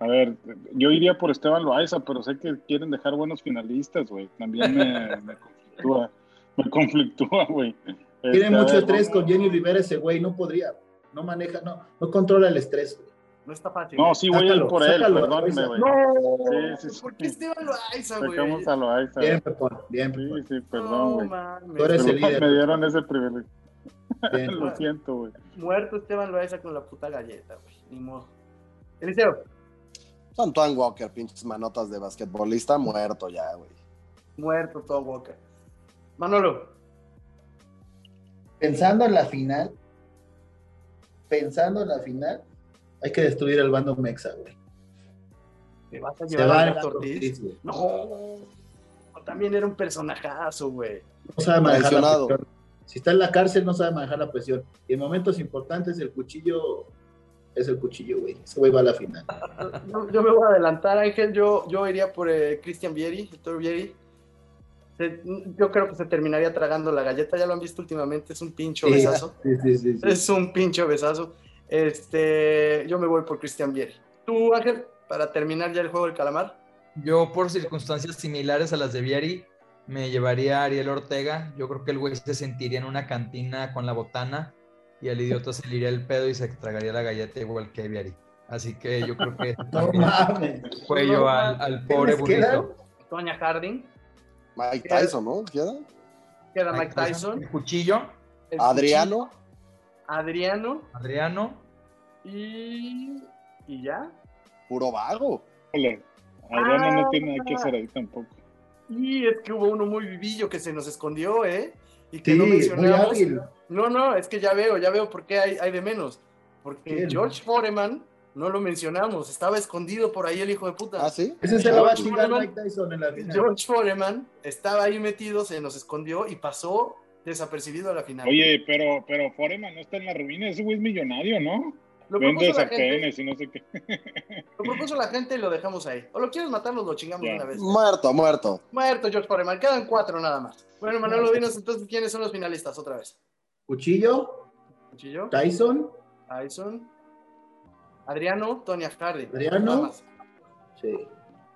a ver, yo iría por Esteban Loaiza, pero sé que quieren dejar buenos finalistas, güey. También me, me conflictúa, me conflictúa, güey. Tiene Este, mucho ver, estrés con Jenny Rivera ese güey, no podría. No maneja, no, no controla el estrés. güey. No está fácil. No, sí voy a ir Sácalo, por él, sácalo, Loaiza. güey. No, Sí, sí, sí. ¿por qué Esteban Loaiza, güey? Sacamos a Loaiza. Bien, Pepón, bien, Sí, sí, perdón, No, güey. mames. Tú eres el líder. Me dieron ese privilegio. bien. Lo siento, güey. Muerto Esteban Loaiza con la puta galleta, güey. Ni modo. Eliseo, Antoine Walker, pinches manotas de basquetbolista, muerto ya, güey. muerto Tom Walker. Manolo, Pensando en la final, pensando en la final, hay que destruir el bando Mexa, güey. ¿te vas a Se llevar va a Ortiz? No, también era un personajazo, güey. No sabe manejar la presión. Si está en la cárcel, no sabe manejar la presión. Y en momentos importantes, el cuchillo es el cuchillo, güey. Ese güey va a la final. Yo, yo me voy a adelantar, Ángel. Yo, yo iría por eh, Christian Vieri, Héctor Vieri. Se- yo creo que se terminaría tragando la galleta. Ya lo han visto últimamente. Es un pincho Sí, besazo. sí, sí, sí, sí. Es un pincho besazo. Este, yo me voy por Christian Vieri. Tú, Ángel, para terminar ya el juego del calamar. Yo, por circunstancias similares a las de Vieri, me llevaría a Ariel Ortega. Yo creo que el güey se sentiría en una cantina con la botana y al idiota se le iría el pedo y se tragaría la galleta igual que Vieri. Así que yo creo que No mames. cuello al, al pobre burrito. Toña Harding. Mike Tyson, ¿no? ¿Queda? Queda Mike Tyson. El cuchillo, el Adriano. Cuchillo, Adriano. Adriano. Y. Y ya. Puro vago. Adriano Ah. no tiene nada que hacer ahí tampoco. Y es que hubo uno muy vivillo que se nos escondió, ¿eh? Y que Sí, no muy mencionamos. hábil. No, no, es que ya veo, ya veo por qué hay, hay de menos. Porque. George Foreman no lo mencionamos, estaba escondido por ahí el hijo de puta. ¿Ah, sí? Ese se lo va a George chingar Foreman. Mike Tyson en la final. George Foreman estaba ahí metido, se nos escondió y pasó desapercibido a la final. Oye, pero, pero Foreman no está en la ruina, ese güey es millonario, ¿no? lo Vende propuso, la gente, sartenes y no sé qué. lo propuso la gente y lo dejamos ahí. O lo quieres matarnos, lo chingamos de una vez. Muerto, muerto. Muerto George Foreman, quedan cuatro nada más. Bueno, Manolo, dinos entonces quiénes son los finalistas otra vez. Cuchillo, Cuchillo, Tyson, Tyson, Adriano, Tonya Harding. Adriano. Sí.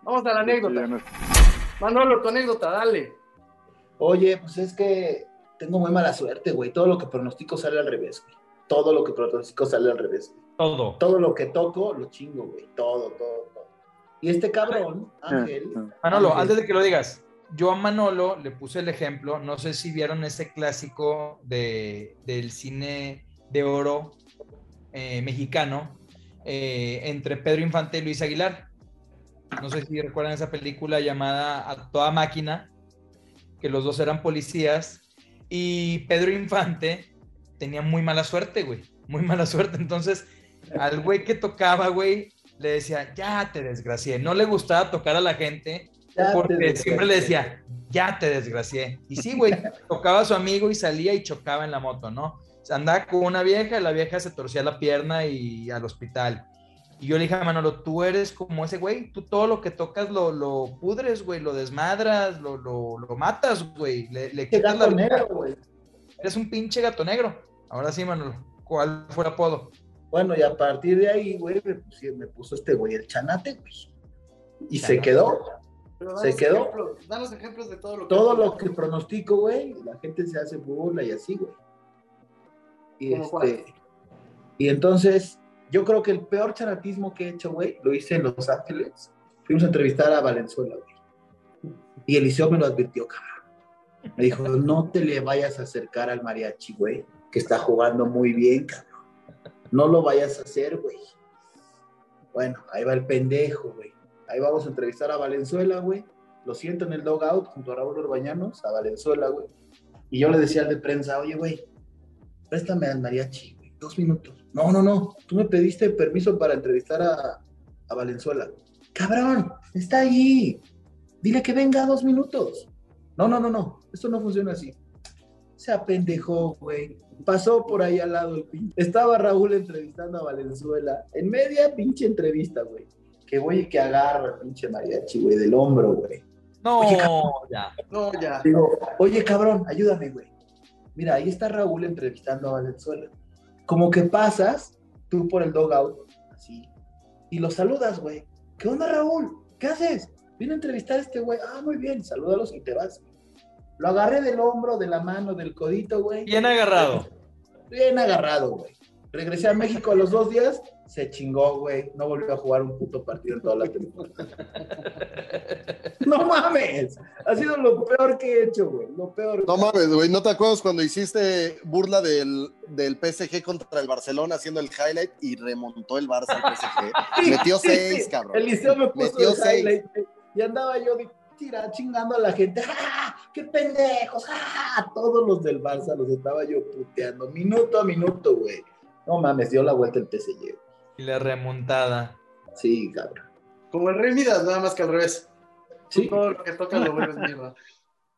Vamos a la anécdota. Manolo, tu anécdota, dale. Oye, pues es que tengo muy mala suerte, güey. Todo lo que pronostico sale al revés, güey. Todo lo que pronostico sale al revés. güey. Todo. Todo lo que toco, lo chingo, güey. Todo, todo, todo. Y este cabrón, Ángel. Manolo, Ángel, antes de que lo digas, yo a Manolo le puse el ejemplo, no sé si vieron ese clásico de, del cine de oro eh, mexicano eh, entre Pedro Infante y Luis Aguilar. No sé si recuerdan esa película llamada A Toda Máquina, que los dos eran policías y Pedro Infante tenía muy mala suerte, güey, muy mala suerte. Entonces, al güey que tocaba, güey, le decía, ya te desgracié. No le gustaba tocar a la gente ya porque siempre le decía, ya te desgracié. Y sí, güey, tocaba a su amigo y salía y chocaba en la moto, ¿no? Andaba con una vieja y la vieja se torcía la pierna y al hospital. Y yo le dije a Manolo, tú eres como ese güey, tú todo lo que tocas lo, lo pudres, güey, lo desmadras, lo, lo, lo matas, güey, le, le quitas la gato vida. negro, güey. Eres un pinche gato negro. Ahora sí, Manolo, ¿cuál fue el apodo? Bueno, y a partir de ahí, güey, me, puso este güey el chanate, güey. Y se quedó. Pero Se quedó. ejemplos, danos ejemplos de todo lo que. Todo lo que pronostico, güey, la gente se hace burla y así, güey. Y este. Y entonces, yo creo que el peor chanatismo que he hecho, güey, lo hice en Los Ángeles. Fuimos a entrevistar a Valenzuela, güey. Y Eliseo me lo advirtió, cabrón. Me dijo, no te le vayas a acercar al mariachi, güey, que está jugando muy bien, cabrón. No lo vayas a hacer, güey. Bueno, ahí va el pendejo, güey. Ahí vamos a entrevistar a Valenzuela, güey. lo siento en el dogout junto a Raúl Urbañanos, a Valenzuela, güey. Y yo le decía al de prensa, oye, güey, préstame al mariachi, güey, dos minutos. No, no, no, tú me pediste permiso para entrevistar a, a Valenzuela. Cabrón, está ahí. Dile que venga dos minutos. No, no, no, no, esto no funciona así. Se apendejó, güey. Pasó por ahí al lado el pinche. Estaba Raúl entrevistando a Valenzuela. En media pinche entrevista, güey. Que voy y que agarra el pinche mariachi, güey, del hombro, güey. No, Oye, cabrón. ya. No, ya. Digo, oye, cabrón, ayúdame, güey. Mira, ahí está Raúl entrevistando a Valenzuela. Como que pasas tú por el dogout, así, y lo saludas, güey. ¿Qué onda, Raúl? ¿Qué haces? Vine a entrevistar a este güey. Ah, muy bien, salúdalos y te vas. Lo agarré del hombro, de la mano, del codito, güey. Bien agarrado. Bien agarrado, güey. Regresé a México a los dos días, se chingó, güey. No volvió a jugar un puto partido en toda la temporada. No mames. Ha sido lo peor que he hecho, güey. Lo peor. No mames, güey, ¿no te acuerdas cuando hiciste burla del, del PSG contra el Barcelona haciendo el highlight y remontó el Barça al PSG? Metió seis, cabrón. El liceo me puso Metió el seis. highlight, y andaba yo de- tira, chingando a la gente. ¡Ah! ¡Qué pendejos! ¡Ah! Todos los del Barça los estaba yo puteando, minuto a minuto, güey. No mames, dio la vuelta el PSG. Y la remontada. Sí, cabrón. Como el Rey Midas, nada más que al revés. Tú Sí, Todo lo que tocas lo vuelves mierda.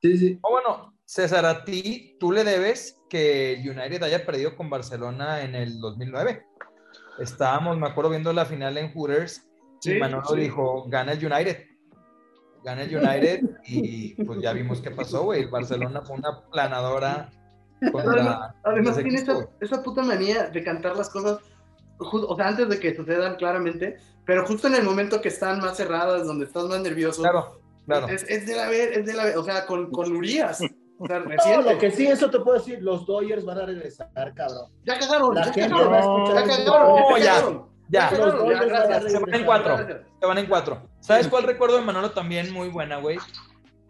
sí, sí. Oh, bueno, César, a ti, tú le debes que el United haya perdido con Barcelona en el 2009. Estábamos, me acuerdo, viendo la final en Hooters y Sí, Manolo sí. dijo, gana el United. Gana el United y pues ya vimos qué pasó, güey. El Barcelona fue una planadora contra... Además, tiene esa, esa puta manía de cantar las cosas, o sea, antes de que sucedan claramente, pero justo en el momento que están más cerradas, donde estás más nervioso, Claro, claro. es, es de la ver, es de la o sea, con, con Urias. O sea, No, lo que sí, eso te puedo decir, los Dodgers van a regresar, cabrón. Ya cagaron, La ya gente cagaron, va a escuchar ya cagaron, No, ya ya. cagaron. Ya, Los cagaron, Dodgers van a gracias. Se van en cuatro. Gracias. se van en cuatro. ¿Sabes cuál recuerdo de Manolo también muy buena, güey?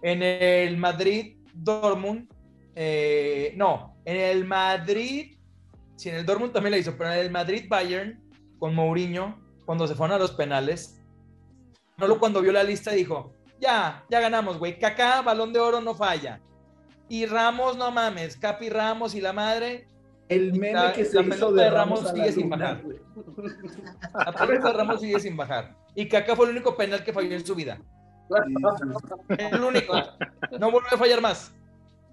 En el Madrid Dortmund, eh, no, en el Madrid, sí, en el Dortmund también la hizo, pero en el Madrid Bayern con Mourinho, cuando se fueron a los penales, Manolo cuando vio la lista dijo, ya, ya ganamos, güey, Kaká, balón de oro no falla. Y Ramos, no mames, Capi Ramos y la madre, El meme La- que se la hizo de Ramos, Ramos sigue sin luna, bajar. la pelota de Ramos sigue sin bajar. Y Kaká fue el único penal que falló en su vida. El único. No volvió a fallar más.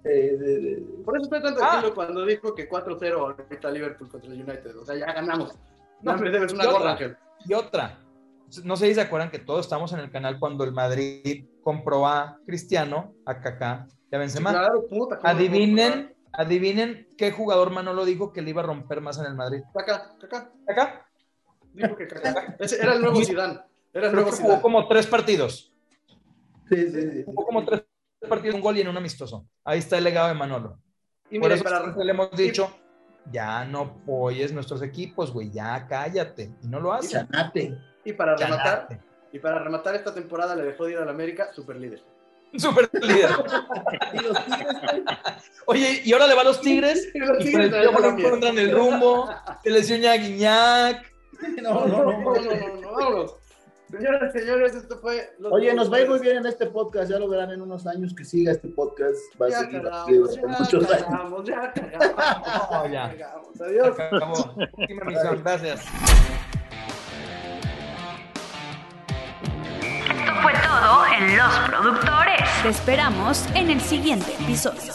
Eh, de- de- Por eso estoy tan Ah. tranquilo cuando dijo que 4-0 ahorita Liverpool contra el United. O sea, ya ganamos. No, me debes una gorra. Ángel. Y otra. No sé si se acuerdan que todos estamos en el canal cuando el Madrid compró a Cristiano, a Kaká y a Benzema. Adivinen, adivinen qué jugador Manolo dijo que le iba a romper más en el Madrid. Kaká, Kaká. ¿Kaká? Dijo que Kaká. Ese era el nuevo Zidane. Era el nuevo jugó como tres partidos. Sí, sí, sí. Jugó como tres partidos, un gol y en un amistoso. Ahí está el legado de Manolo. Y Por mira, eso para, le hemos dicho, ya no apoyes nuestros equipos, güey, ya cállate. Y no lo hace. Chanate. y para rematar, Chanate. y para rematar esta temporada le dejó de ir a la América, super líder. Super líder. Y los Tigres, güey, Oye, y ahora le va a los Tigres Y los Tigres no encuentran el rumbo, se lesiona a Guiñac. No, No, no, no, no. no, no. Señoras y señores, esto fue. los Oye, nos va a ir muy bien en este podcast, ya lo verán en unos años que siga este podcast, va a Ya seguir cagamos, activo ya por muchos años. cagamos, ya cagamos. No, ya. cagamos. Adiós. Acabó. Última misión, gracias. Esto fue todo en Los Productores. Te esperamos en el siguiente episodio.